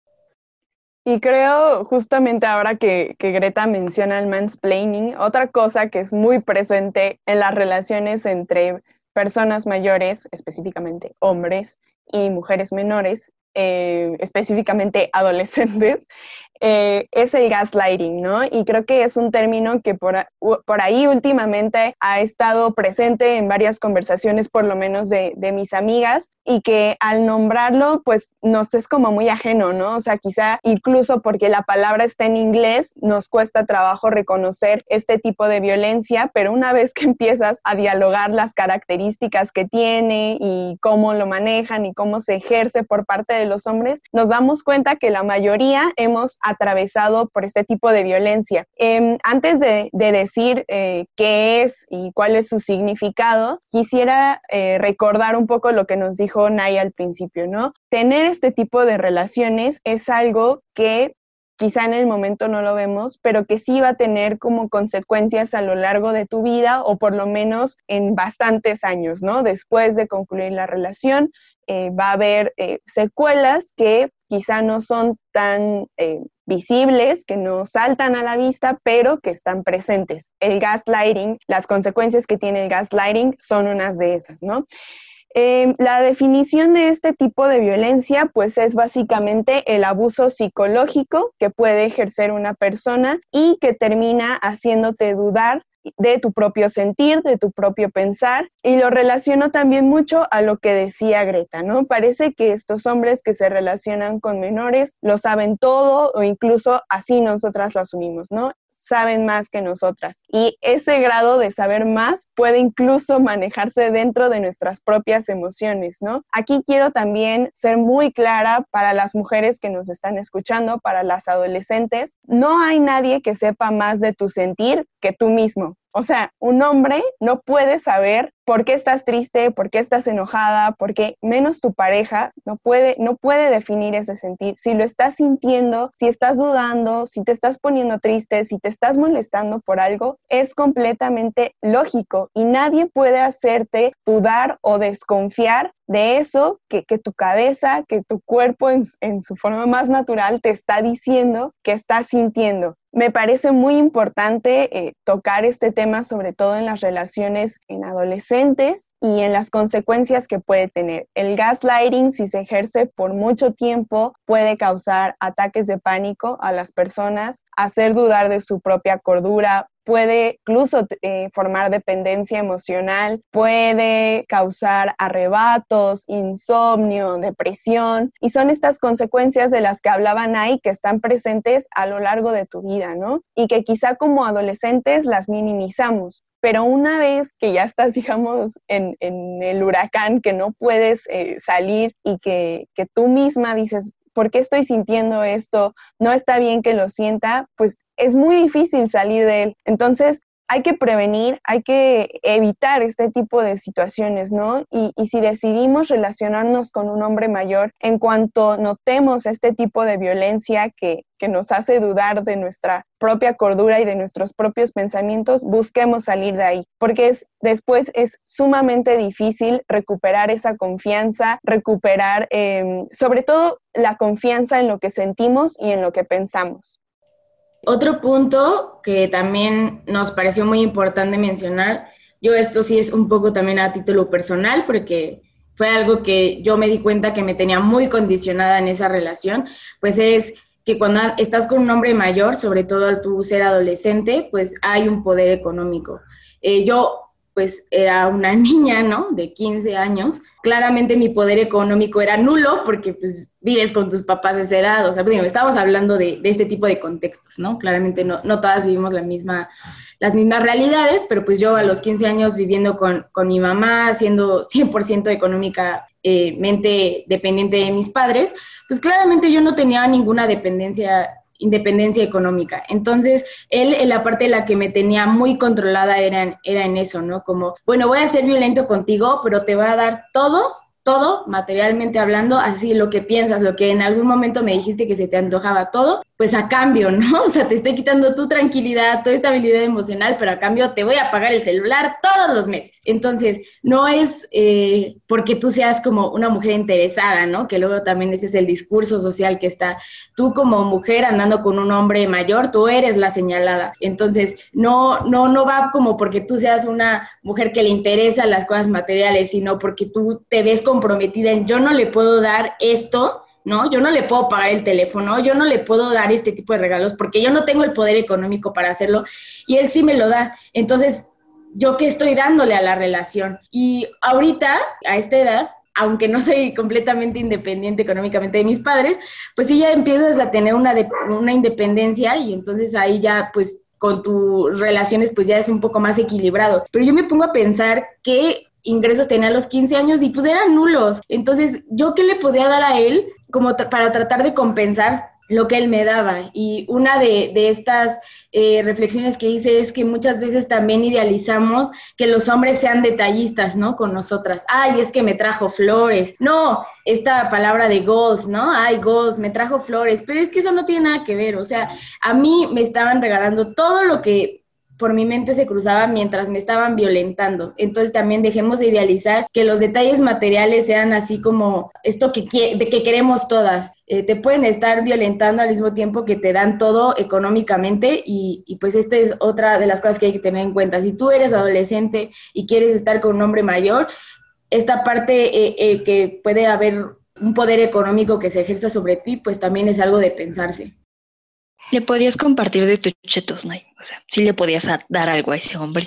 Y creo justamente ahora que, que, Greta menciona el mansplaining, otra cosa que es muy presente en las relaciones entre personas mayores, específicamente hombres, y mujeres menores, eh, específicamente adolescentes, eh, es el gaslighting, ¿no? Y creo que es un término que por, por, ahí últimamente ha estado presente en varias conversaciones, por lo menos de, de, mis amigas, y que al nombrarlo, pues nos es como muy ajeno, ¿no? O sea, quizá incluso porque la palabra está en inglés, nos cuesta trabajo reconocer este tipo de violencia, pero una vez que empiezas a dialogar las características que tiene y cómo lo manejan y cómo se ejerce por parte de los hombres, nos damos cuenta que la mayoría hemos atravesado por este tipo de violencia. Em, antes de, decir eh, qué es y cuál es su significado, quisiera eh, recordar un poco lo que nos dijo Nay al principio, ¿no? Tener este tipo de relaciones es algo que quizá en el momento no lo vemos, pero que sí va a tener como consecuencias a lo largo de tu vida o por lo menos en bastantes años, ¿no? Después de concluir la relación, eh, va a haber eh, secuelas que quizá no son tan eh, visibles, que no saltan a la vista, pero que están presentes. El gaslighting, las consecuencias que tiene el gaslighting son unas de esas, ¿no? Em, la definición de este tipo de violencia, pues es básicamente el abuso psicológico que puede ejercer una persona y que termina haciéndote dudar de tu propio sentir, de tu propio pensar, y lo relaciono también mucho a lo que decía Greta, ¿no? Parece que estos hombres que se relacionan con menores lo saben todo o incluso así nosotras lo asumimos, ¿no? Saben más que nosotras. Y ese grado de saber más puede incluso manejarse dentro de nuestras propias emociones, ¿no? Aquí quiero también ser muy clara para las mujeres que nos están escuchando, para las adolescentes, no hay nadie que sepa más de tu sentir que tú mismo. O sea, un hombre no puede saber por qué estás triste, por qué estás enojada, porque menos tu pareja no puede, no puede definir ese sentir. Si lo estás sintiendo, si estás dudando, si te estás poniendo triste, si te estás molestando por algo, es completamente lógico y nadie puede hacerte dudar o desconfiar de eso que, tu cabeza, que tu cuerpo en, en su forma más natural te está diciendo que estás sintiendo. Me parece muy importante eh, tocar este tema, sobre todo en las relaciones en adolescentes y en las consecuencias que puede tener. El gaslighting, si se ejerce por mucho tiempo, puede causar ataques de pánico a las personas, hacer dudar de su propia cordura, puede incluso eh, formar dependencia emocional, puede causar arrebatos, insomnio, depresión, y son estas consecuencias de las que hablaban ahí que están presentes a lo largo de tu vida, ¿no? Y que quizá como adolescentes las minimizamos, pero una vez que ya estás, digamos, en, el huracán, que no puedes eh, salir y que, que tú misma dices, ¿por qué estoy sintiendo esto? No está bien que lo sienta, pues es muy difícil salir de él. Entonces, hay que prevenir, hay que evitar este tipo de situaciones, ¿no? Y, si decidimos relacionarnos con un hombre mayor, en cuanto notemos este tipo de violencia que, que nos hace dudar de nuestra propia cordura y de nuestros propios pensamientos, busquemos salir de ahí, porque es, después es sumamente difícil recuperar esa confianza, recuperar em, sobre todo la confianza en lo que sentimos y en lo que pensamos. Otro punto que también nos pareció muy importante mencionar, yo esto sí es un poco también a título personal, porque fue algo que yo me di cuenta que me tenía muy condicionada en esa relación, pues es que cuando estás con un hombre mayor, sobre todo al tú ser adolescente, pues hay un poder económico. Eh, yo pues era una niña, ¿no? De 15 años. Claramente mi poder económico era nulo porque pues vives con tus papás de esa edad. O sea, pues, estamos hablando de, este tipo de contextos, ¿no? Claramente no, todas vivimos la misma, las mismas realidades, pero pues yo a los 15 años viviendo con, mi mamá, siendo 100% económicamente dependiente de mis padres, pues claramente yo no tenía ninguna dependencia independencia económica. Entonces, él, en la parte de la que me tenía muy controlada era, era en eso, ¿no? Como, bueno, voy a ser violento contigo, pero te voy a dar todo todo, materialmente hablando, así lo que piensas, lo que en algún momento me dijiste que se te antojaba todo, pues a cambio, ¿no? O sea, te estoy quitando tu tranquilidad, tu estabilidad emocional, pero a cambio te voy a pagar el celular todos los meses. Entonces, no es eh, porque tú seas como una mujer interesada, ¿no? Que luego también ese es el discurso social que está, tú como mujer andando con un hombre mayor, tú eres la señalada. Entonces, no, no, no va como porque tú seas una mujer que le interesa las cosas materiales, sino porque tú te ves comprometida en yo no le puedo dar esto, ¿no? Yo no le puedo pagar el teléfono, yo no le puedo dar este tipo de regalos porque yo no tengo el poder económico para hacerlo y él sí me lo da. Entonces, ¿yo qué estoy dándole a la relación? Y ahorita, a esta edad, aunque no soy completamente independiente económicamente de mis padres, pues sí ya empiezas a tener una, una independencia y entonces ahí ya pues con tus relaciones pues ya es un poco más equilibrado. Pero yo me pongo a pensar que ingresos tenía a los 15 años y pues eran nulos. Entonces, ¿yo qué le podía dar a él como para tratar de compensar lo que él me daba. Y una de, estas eh, reflexiones que hice es que muchas veces también idealizamos que los hombres sean detallistas, ¿no? Con nosotras. Ay, es que me trajo flores. No, esta palabra de goals, ¿no? Ay, goals, me trajo flores. Pero es que eso no tiene nada que ver. O sea, a mí me estaban regalando todo lo que por mi mente se cruzaba mientras me estaban violentando. Entonces también dejemos de idealizar que los detalles materiales sean así como esto que, de que queremos todas. Eh, te pueden estar violentando al mismo tiempo que te dan todo económicamente y, pues esta es otra de las cosas que hay que tener en cuenta. Si tú eres adolescente y quieres estar con un hombre mayor, esta parte eh, eh, que puede haber un poder económico que se ejerza sobre ti, pues también es algo de pensarse. Le podías compartir de tu chetos, ¿no? O sea, sí le podías dar algo a ese hombre.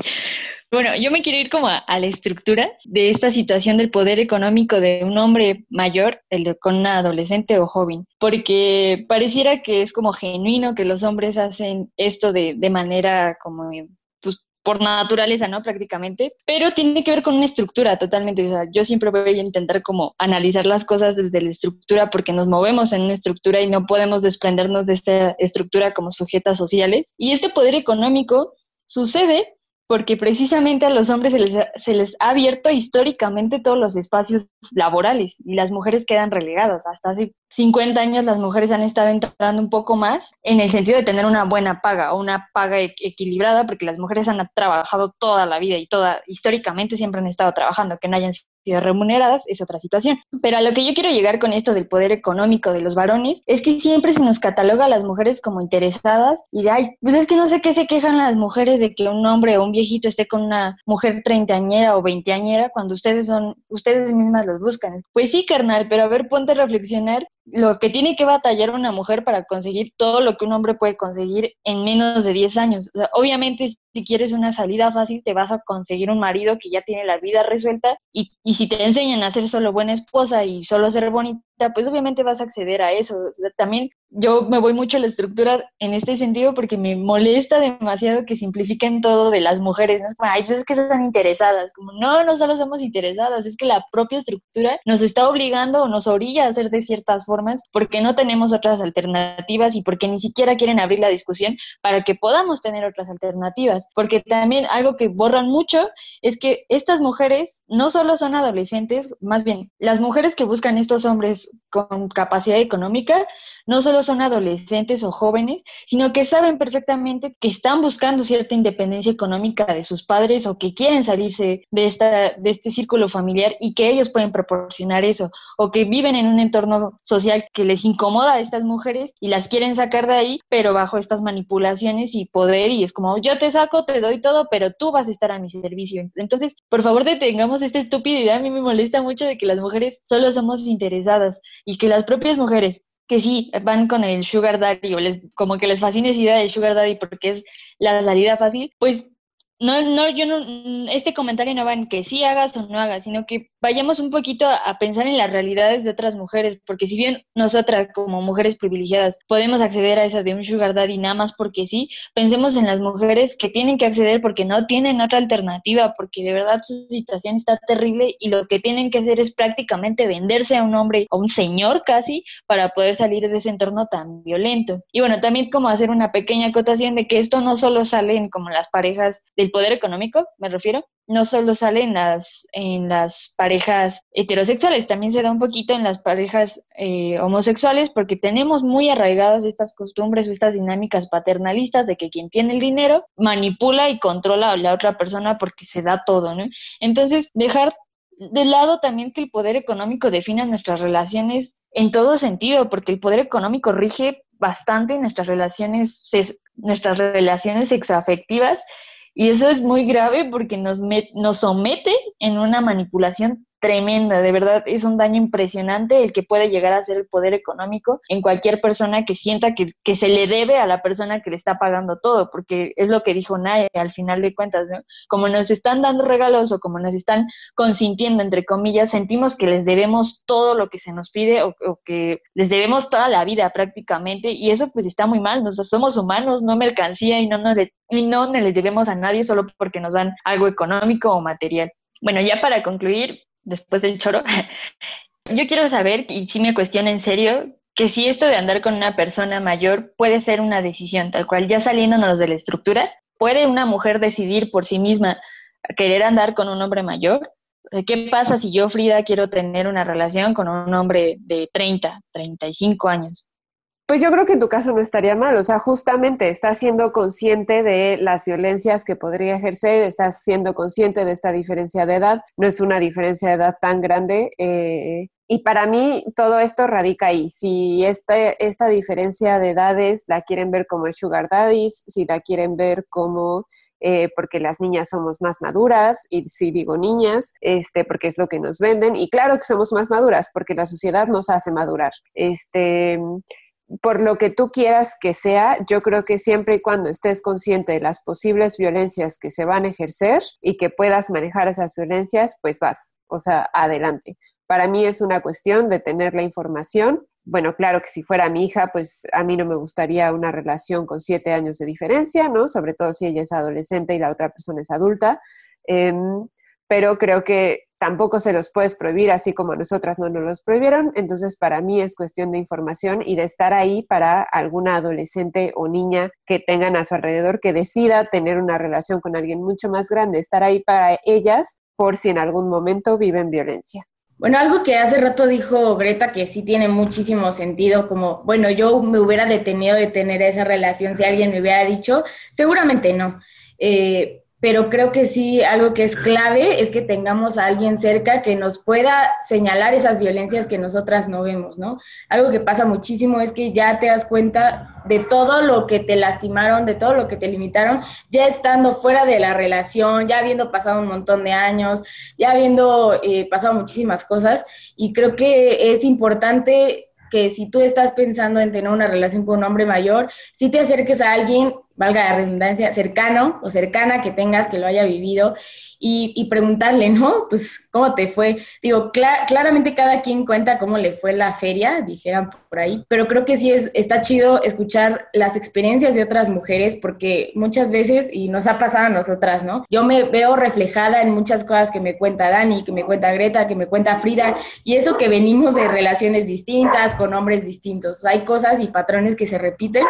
Bueno, yo me quiero ir como a, la estructura de esta situación del poder económico de un hombre mayor, el de, con una adolescente o joven, porque pareciera que es como genuino que los hombres hacen esto de, de manera como por naturaleza, ¿no? Prácticamente, pero tiene que ver con una estructura totalmente. O sea, yo siempre voy a intentar como analizar las cosas desde la estructura porque nos movemos en una estructura y no podemos desprendernos de esta estructura como sujetas sociales. Y este poder económico sucede porque precisamente a los hombres se les, se les, ha abierto históricamente todos los espacios laborales y las mujeres quedan relegadas. Hasta hace 50 años las mujeres han estado entrando un poco más en el sentido de tener una buena paga o una paga e-, equilibrada, porque las mujeres han trabajado toda la vida y toda, históricamente siempre han estado trabajando, que no hayan remuneradas es otra situación. Pero a lo que yo quiero llegar con esto del poder económico de los varones es que siempre se nos cataloga a las mujeres como interesadas y de, ay, pues es que no sé qué se quejan las mujeres de que un hombre o un viejito esté con una mujer treintañera o veinteañera cuando ustedes son, ustedes mismas los buscan. Pues sí, carnal, pero a ver, ponte a reflexionar lo que tiene que batallar una mujer para conseguir todo lo que un hombre puede conseguir en menos de 10 años. obviamente, si quieres una salida fácil, te vas a conseguir un marido que ya tiene la vida resuelta y, y si te enseñan a ser solo buena esposa y solo ser bonita, pues obviamente vas a acceder a eso. también yo me voy mucho a la estructura en este sentido porque me molesta demasiado que simplifiquen todo de las mujeres. Es como, ay, pues es que están interesadas. Como, no, no solo somos interesadas, es que la propia estructura nos está obligando o nos orilla a hacer de ciertas formas porque no tenemos otras alternativas y porque ni siquiera quieren abrir la discusión para que podamos tener otras alternativas. Porque también algo que borran mucho es que estas mujeres no solo son adolescentes, más bien las mujeres que buscan estos hombres con capacidad económica no solo son adolescentes o jóvenes, sino que saben perfectamente que están buscando cierta independencia económica de sus padres o que quieren salirse de, esta, de este círculo familiar y que ellos pueden proporcionar eso, o que viven en un entorno social que les incomoda a estas mujeres y las quieren sacar de ahí, pero bajo estas manipulaciones y poder y es como yo te saco, te doy todo, pero tú vas a estar a mi servicio. Entonces, por favor, detengamos esta estupidez. A mí me molesta mucho de que las mujeres solo somos interesadas y que las propias mujeres que sí van con el sugar daddy o les, como que les fascina esa idea del sugar daddy porque es la salida fácil, pues no, no, yo no, este comentario no va en que sí hagas o no hagas, sino que vayamos un poquito a pensar en las realidades de otras mujeres, porque si bien nosotras como mujeres privilegiadas podemos acceder a esa de un sugar daddy nada más porque sí, pensemos en las mujeres que tienen que acceder porque no tienen otra alternativa, porque de verdad su situación está terrible y lo que tienen que hacer es prácticamente venderse a un hombre o un señor casi para poder salir de ese entorno tan violento. Y bueno, también como hacer una pequeña acotación de que esto no solo sale en como las parejas del poder económico, me refiero, no solo sale en las, en las parejas heterosexuales, también se da un poquito en las parejas eh, homosexuales porque tenemos muy arraigadas estas costumbres o estas dinámicas paternalistas de que quien tiene el dinero manipula y controla a la otra persona porque se da todo, ¿no? Entonces, dejar de lado también que el poder económico defina nuestras relaciones en todo sentido, porque el poder económico rige bastante nuestras relaciones, nuestras relaciones sexoafectivas y eso es muy grave porque nos, nos somete en una manipulación tremenda, de verdad es un daño impresionante el que puede llegar a ser el poder económico en cualquier persona que sienta que, que se le debe a la persona que le está pagando todo, porque es lo que dijo Naye al final de cuentas, ¿no? Como nos están dando regalos o como nos están consintiendo, entre comillas, sentimos que les debemos todo lo que se nos pide o, que les debemos toda la vida prácticamente y eso pues está muy mal, nosotros somos humanos, no mercancía y no, nos y no les debemos a nadie solo porque nos dan algo económico o material. Bueno, ya para concluir, después del choro, Yo quiero saber, y si me cuestiona en serio, que si esto de andar con una persona mayor puede ser una decisión, tal cual, ya saliéndonos de la estructura, ¿puede una mujer decidir por sí misma querer andar con un hombre mayor? ¿Qué pasa si yo, Frida, quiero tener una relación con un hombre de 30, 35 años? Pues yo creo que en tu caso no estaría mal, o sea, justamente estás siendo consciente de las violencias que podría ejercer, estás siendo consciente de esta diferencia de edad, no es una diferencia de edad tan grande. Eh, y para mí todo esto radica ahí. Si este, esta diferencia de edades la quieren ver como sugar daddies, si la quieren ver como eh, porque las niñas somos más maduras, y si digo niñas, este, porque es lo que nos venden, y claro que somos más maduras, porque la sociedad nos hace madurar. Este, por lo que tú quieras que sea, yo creo que siempre y cuando estés consciente de las posibles violencias que se van a ejercer y que puedas manejar esas violencias, pues vas, o sea, adelante. Para mí es una cuestión de tener la información. Bueno, claro que si fuera mi hija, pues a mí no me gustaría una relación con siete años de diferencia, ¿no? Sobre todo si ella es adolescente y la otra persona es adulta. Em, pero creo que tampoco se los puedes prohibir así como a nosotras no nos los prohibieron. Entonces, para mí es cuestión de información y de estar ahí para alguna adolescente o niña que tengan a su alrededor que decida tener una relación con alguien mucho más grande, estar ahí para ellas por si en algún momento viven violencia. Bueno, algo que hace rato dijo Greta que sí tiene muchísimo sentido, como, bueno, yo me hubiera detenido de tener esa relación si alguien me hubiera dicho, seguramente no. Eh, pero creo que sí, algo que es clave es que tengamos a alguien cerca que nos pueda señalar esas violencias que nosotras no vemos, ¿no? Algo que pasa muchísimo es que ya te das cuenta de todo lo que te lastimaron, de todo lo que te limitaron, ya estando fuera de la relación, ya habiendo pasado un montón de años, ya habiendo eh, pasado muchísimas cosas, y creo que es importante que si tú estás pensando en tener una relación con un hombre mayor, si te acerques a alguien valga la redundancia, cercano o cercana que tengas que lo haya vivido y, preguntarle, ¿no? Pues, ¿cómo te fue? Digo, claramente cada quien cuenta cómo le fue la feria, dijeran por ahí, pero creo que sí es, está chido escuchar las experiencias de otras mujeres porque muchas veces, y nos ha pasado a nosotras, ¿no? Yo me veo reflejada en muchas cosas que me cuenta Dani, que me cuenta Greta, que me cuenta Frida, y eso que venimos de relaciones distintas, con hombres distintos. Hay cosas y patrones que se repiten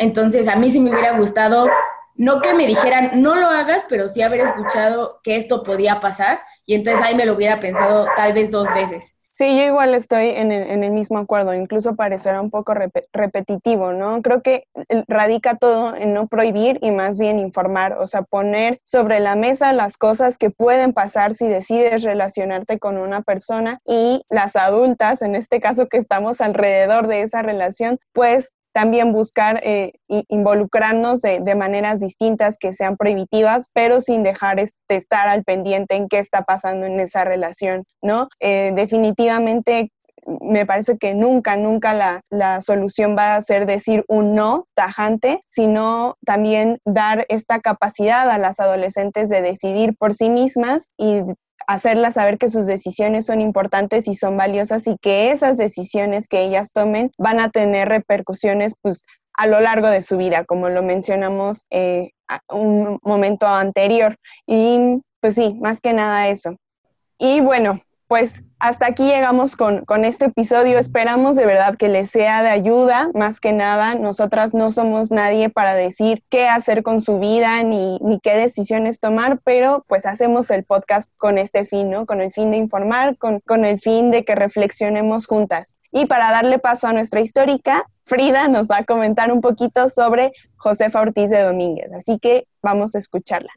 entonces, a mí sí me hubiera gustado, no que me dijeran, no lo hagas, pero sí haber escuchado que esto podía pasar y entonces ahí me lo hubiera pensado tal vez dos veces. Sí, yo igual estoy en el, mismo acuerdo, incluso parecerá un poco repetitivo, ¿no? Creo que radica todo en no prohibir y más bien informar, o sea, poner sobre la mesa las cosas que pueden pasar si decides relacionarte con una persona y las adultas, en este caso que estamos alrededor de esa relación, pues también buscar eh, involucrarnos de, maneras distintas que sean prohibitivas, pero sin dejar este, estar al pendiente en qué está pasando en esa relación, ¿no? Eh, definitivamente me parece que nunca, nunca la, la, solución va a ser decir un no tajante, sino también dar esta capacidad a las adolescentes de decidir por sí mismas y hacerlas saber que sus decisiones son importantes y son valiosas y que esas decisiones que ellas tomen van a tener repercusiones pues a lo largo de su vida, como lo mencionamos eh, un momento anterior. Y pues sí, más que nada eso. Y bueno, pues hasta aquí llegamos con, este episodio. Esperamos de verdad que les sea de ayuda. Más que nada, nosotras no somos nadie para decir qué hacer con su vida ni, qué decisiones tomar, pero pues hacemos el podcast con este fin, ¿no? Con el fin de informar, con, con el fin de que reflexionemos juntas. Y para darle paso a nuestra histórica, Frida nos va a comentar un poquito sobre Josefa Ortiz de Domínguez. Así que vamos a escucharla.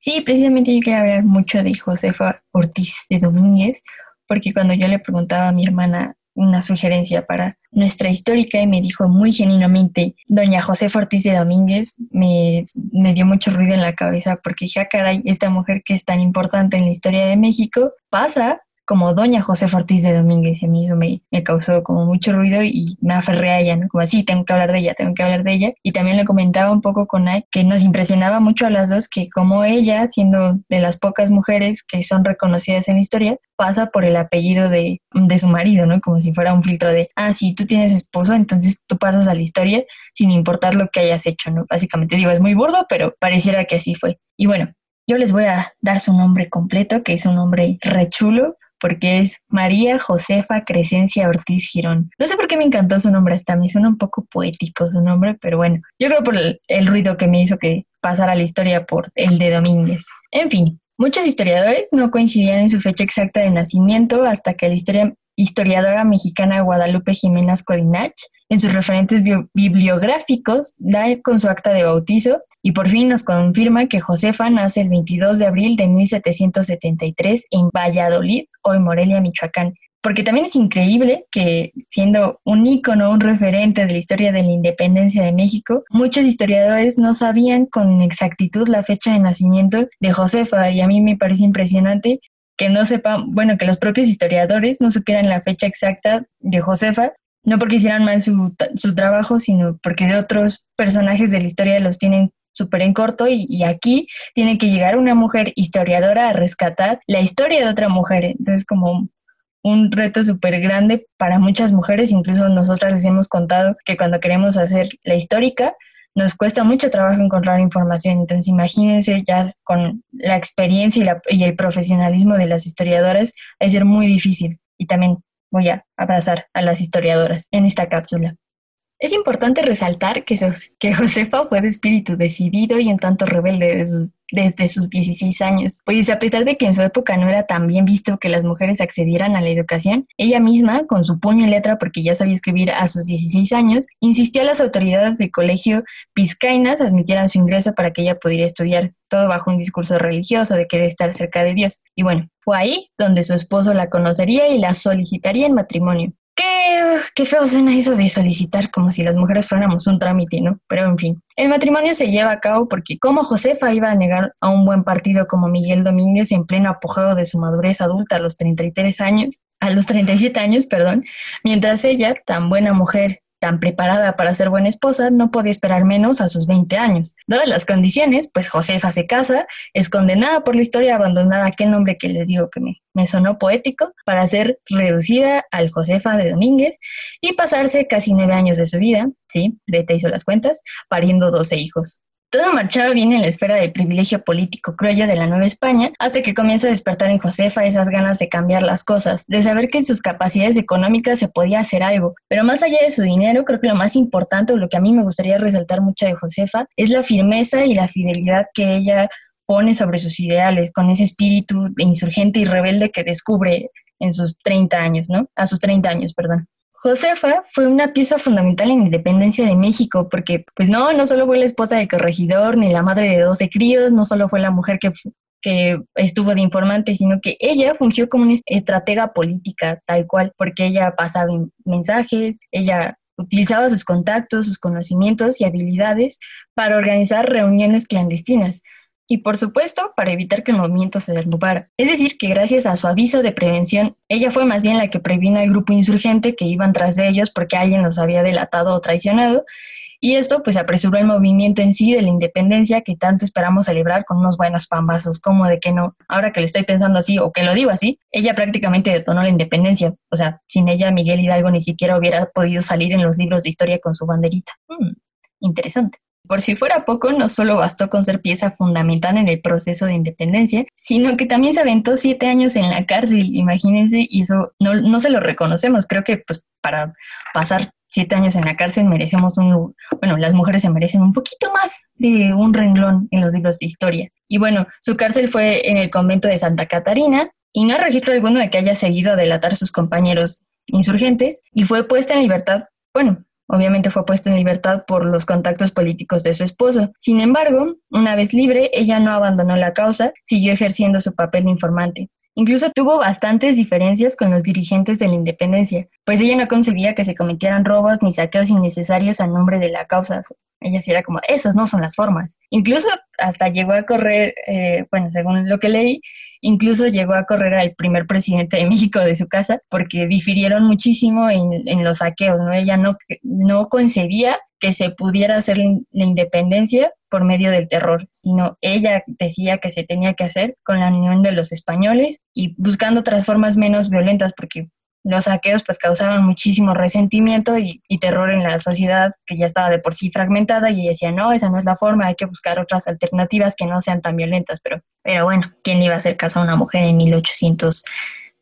Sí, precisamente yo quería hablar mucho de Josefa Ortiz de Domínguez, porque cuando yo le preguntaba a mi hermana una sugerencia para nuestra histórica y me dijo muy genuinamente, doña Josefa Ortiz de Domínguez, me, me dio mucho ruido en la cabeza porque dije, ah, caray, esta mujer que es tan importante en la historia de México pasa como doña José Ortiz de Domínguez y a mí eso me, causó como mucho ruido y me aferré a ella, ¿no? Como así, tengo que hablar de ella, tengo que hablar de ella. Y también le comentaba un poco con Ay que nos impresionaba mucho a las dos que como ella, siendo de las pocas mujeres que son reconocidas en la historia, pasa por el apellido de, de su marido, ¿no? Como si fuera un filtro de, ah, si tú tienes esposo, entonces tú pasas a la historia sin importar lo que hayas hecho, ¿no? Básicamente digo, es muy burdo, pero pareciera que así fue. Y bueno, yo les voy a dar su nombre completo, que es un nombre rechulo, porque es María Josefa Crescencia Ortiz Girón. No sé por qué me encantó su nombre, hasta me suena un poco poético su nombre, pero bueno, yo creo por el, el ruido que me hizo que pasara la historia por el de Domínguez. En fin, muchos historiadores no coincidían en su fecha exacta de nacimiento hasta que la historia historiadora mexicana Guadalupe Jiménez Codinach, en sus referentes bibliográficos, da con su acta de bautizo y por fin nos confirma que Josefa nace el 22 de abril de 1773 en Valladolid, hoy Morelia, Michoacán. Porque también es increíble que siendo un ícono, un referente de la historia de la independencia de México, muchos historiadores no sabían con exactitud la fecha de nacimiento de Josefa y a mí me parece impresionante que no sepan, bueno, que los propios historiadores no supieran la fecha exacta de Josefa, no porque hicieran mal su, su trabajo, sino porque de otros personajes de la historia los tienen súper en corto y, aquí tiene que llegar una mujer historiadora a rescatar la historia de otra mujer. Entonces, como un reto súper grande para muchas mujeres, incluso nosotras les hemos contado que cuando queremos hacer la histórica, nos cuesta mucho trabajo encontrar información. Entonces, imagínense ya con la experiencia y, el profesionalismo de las historiadoras, a ser muy difícil. Y también voy a abrazar a las historiadoras en esta cápsula. Es importante resaltar que, Josefa fue de espíritu decidido y un tanto rebelde desde sus 16 años, pues a pesar de que en su época no era tan bien visto que las mujeres accedieran a la educación, ella misma, con su puño y letra porque ya sabía escribir a sus 16 años, insistió a las autoridades del colegio Vizcainas admitieran su ingreso para que ella pudiera estudiar, todo bajo un discurso religioso de querer estar cerca de Dios. Y bueno, fue ahí donde su esposo la conocería y la solicitaría en matrimonio. Qué, qué feo suena eso de solicitar como si las mujeres fuéramos un trámite, ¿no? Pero en fin, el matrimonio se lleva a cabo porque como Josefa iba a negar a un buen partido como Miguel Domínguez en pleno apogeo de su madurez adulta a los 33 años, a los 37 años, perdón, mientras ella, tan buena mujer tan preparada para ser buena esposa, no podía esperar menos a sus 20 años. Dadas las condiciones, pues Josefa se casa, es condenada por la historia a abandonar aquel nombre que les digo que me, sonó poético, para ser reducida al Josefa de Domínguez y pasarse casi nueve años de su vida, sí, Greta hizo las cuentas, pariendo 12 hijos. Todo marchaba bien en la esfera del privilegio político cruello de la Nueva España, hasta que comienza a despertar en Josefa esas ganas de cambiar las cosas, de saber que en sus capacidades económicas se podía hacer algo. Pero más allá de su dinero, creo que lo más importante, o lo que a mí me gustaría resaltar mucho de Josefa, es la firmeza y la fidelidad que ella pone sobre sus ideales, con ese espíritu insurgente y rebelde que descubre en sus 30 años, ¿no? A sus 30 años, perdón. Josefa fue una pieza fundamental en la independencia de México, porque pues no, no solo fue la esposa del corregidor, ni la madre de 12 críos, no solo fue la mujer que, que estuvo de informante, sino que ella fungió como una estratega política, tal cual, porque ella pasaba mensajes, ella utilizaba sus contactos, sus conocimientos y habilidades para organizar reuniones clandestinas y por supuesto para evitar que el movimiento se derrumbara. Es decir, que gracias a su aviso de prevención, ella fue más bien la que previno al grupo insurgente que iban tras de ellos porque alguien los había delatado o traicionado. Y esto pues apresuró el movimiento en sí de la independencia que tanto esperamos celebrar con unos buenos pambazos, como de que no, ahora que lo estoy pensando así o que lo digo así, ella prácticamente detonó la independencia, o sea, sin ella Miguel Hidalgo ni siquiera hubiera podido salir en los libros de historia con su banderita. Hmm, interesante. Por si fuera poco, no solo bastó con ser pieza fundamental en el proceso de independencia, sino que también se aventó siete años en la cárcel, imagínense, y eso no, no se lo reconocemos. Creo que pues para pasar siete años en la cárcel merecemos un, bueno, las mujeres se merecen un poquito más de un renglón en los libros de historia. Y bueno, su cárcel fue en el convento de Santa Catarina y no hay registro alguno de que haya seguido a delatar sus compañeros insurgentes y fue puesta en libertad, bueno, Obviamente fue puesta en libertad por los contactos políticos de su esposo. Sin embargo, una vez libre, ella no abandonó la causa, siguió ejerciendo su papel de informante. Incluso tuvo bastantes diferencias con los dirigentes de la independencia, pues ella no concebía que se cometieran robos ni saqueos innecesarios a nombre de la causa. Ella sí era como, esas no son las formas. Incluso hasta llegó a correr, eh, bueno, según lo que leí, incluso llegó a correr al primer presidente de México de su casa porque difirieron muchísimo en, los saqueos, ¿no? Ella no, no concebía que se pudiera hacer la independencia por medio del terror, sino ella decía que se tenía que hacer con la unión de los españoles y buscando otras formas menos violentas, porque los saqueos pues causaban muchísimo resentimiento y, terror en la sociedad que ya estaba de por sí fragmentada y decía, no, esa no es la forma, hay que buscar otras alternativas que no sean tan violentas, pero, pero bueno, ¿quién iba a hacer caso a una mujer en 1815?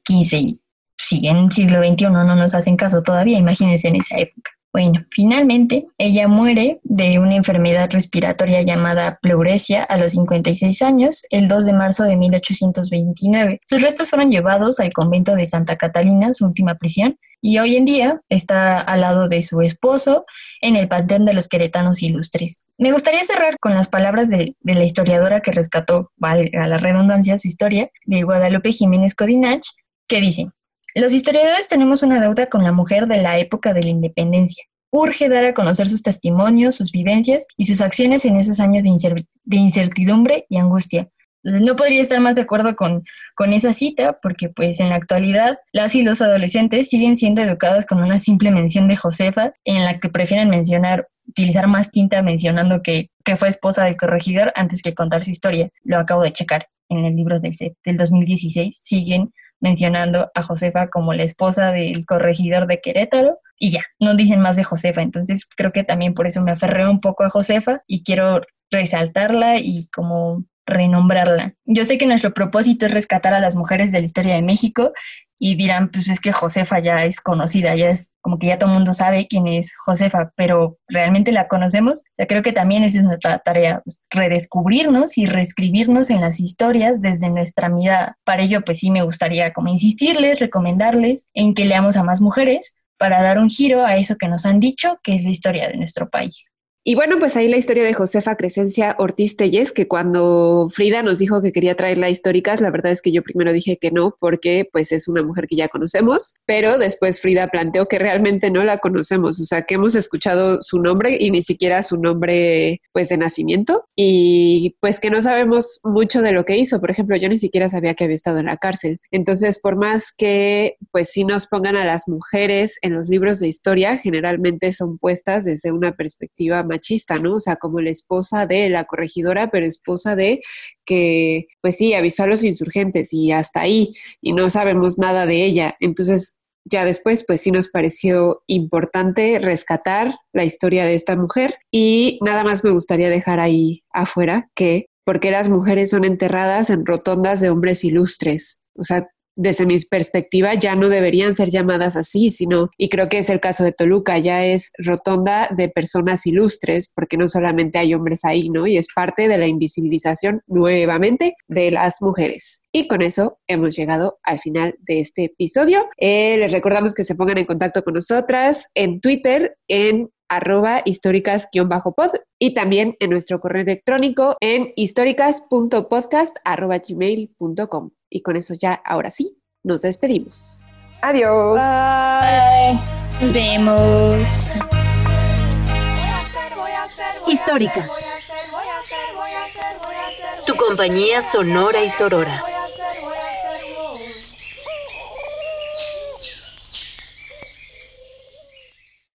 XV y sí, en siglo XXI no nos hacen caso todavía, imagínense en esa época. Bueno, finalmente ella muere de una enfermedad respiratoria llamada pleuresia a los 56 años, el 2 de marzo de 1829. Sus restos fueron llevados al convento de Santa Catalina, su última prisión, y hoy en día está al lado de su esposo en el panteón de los queretanos ilustres. Me gustaría cerrar con las palabras de, la historiadora que rescató, valga la redundancia, su historia, de Guadalupe Jiménez Codinach, que dice, los historiadores tenemos una deuda con la mujer de la época de la independencia. Urge dar a conocer sus testimonios, sus vivencias y sus acciones en esos años de, incertidumbre y angustia. No podría estar más de acuerdo con, esa cita porque pues en la actualidad las y los adolescentes siguen siendo educados con una simple mención de Josefa en la que prefieren mencionar, utilizar más tinta mencionando que, que fue esposa del corregidor antes que contar su historia. Lo acabo de checar en el libro del, del 2016. Siguen mencionando a Josefa como la esposa del corregidor de Querétaro y ya, no dicen más de Josefa, entonces creo que también por eso me aferré un poco a Josefa y quiero resaltarla y como renombrarla. Yo sé que nuestro propósito es rescatar a las mujeres de la historia de México y dirán, pues es que Josefa ya es conocida, ya es como que ya todo el mundo sabe quién es Josefa, pero ¿realmente la conocemos? Yo creo que también esa es nuestra tarea, pues, redescubrirnos y reescribirnos en las historias desde nuestra mirada. Para ello, pues sí me gustaría como insistirles, recomendarles en que leamos a más mujeres para dar un giro a eso que nos han dicho que es la historia de nuestro país. Y bueno, pues ahí la historia de Josefa Crescencia Ortiz Telles, que cuando Frida nos dijo que quería traerla históricas, la verdad es que yo primero dije que no, porque pues es una mujer que ya conocemos, pero después Frida planteó que realmente no la conocemos, o sea, que hemos escuchado su nombre y ni siquiera su nombre pues de nacimiento. Y pues que no sabemos mucho de lo que hizo, por ejemplo, yo ni siquiera sabía que había estado en la cárcel. Entonces, por más que pues sí nos pongan a las mujeres en los libros de historia, generalmente son puestas desde una perspectiva machista, ¿no? O sea, como la esposa de la corregidora, pero esposa de que, pues sí, avisó a los insurgentes y hasta ahí, y no sabemos nada de ella. Entonces, ya después, pues sí nos pareció importante rescatar la historia de esta mujer y nada más me gustaría dejar ahí afuera que porque las mujeres son enterradas en rotondas de hombres ilustres. O sea, desde mi perspectiva, ya no deberían ser llamadas así, sino, y creo que es el caso de Toluca, ya es rotonda de personas ilustres, porque no solamente hay hombres ahí, ¿no? Y es parte de la invisibilización nuevamente de las mujeres. Y con eso hemos llegado al final de este episodio. Eh, les recordamos que se pongan en contacto con nosotras en Twitter, en arroba históricas-pod y también en nuestro correo electrónico en históricas.podcast. Y con eso ya, ahora sí, nos despedimos. Adiós. Bye. Nos vemos. Históricas. Tu compañía sonora y sorora.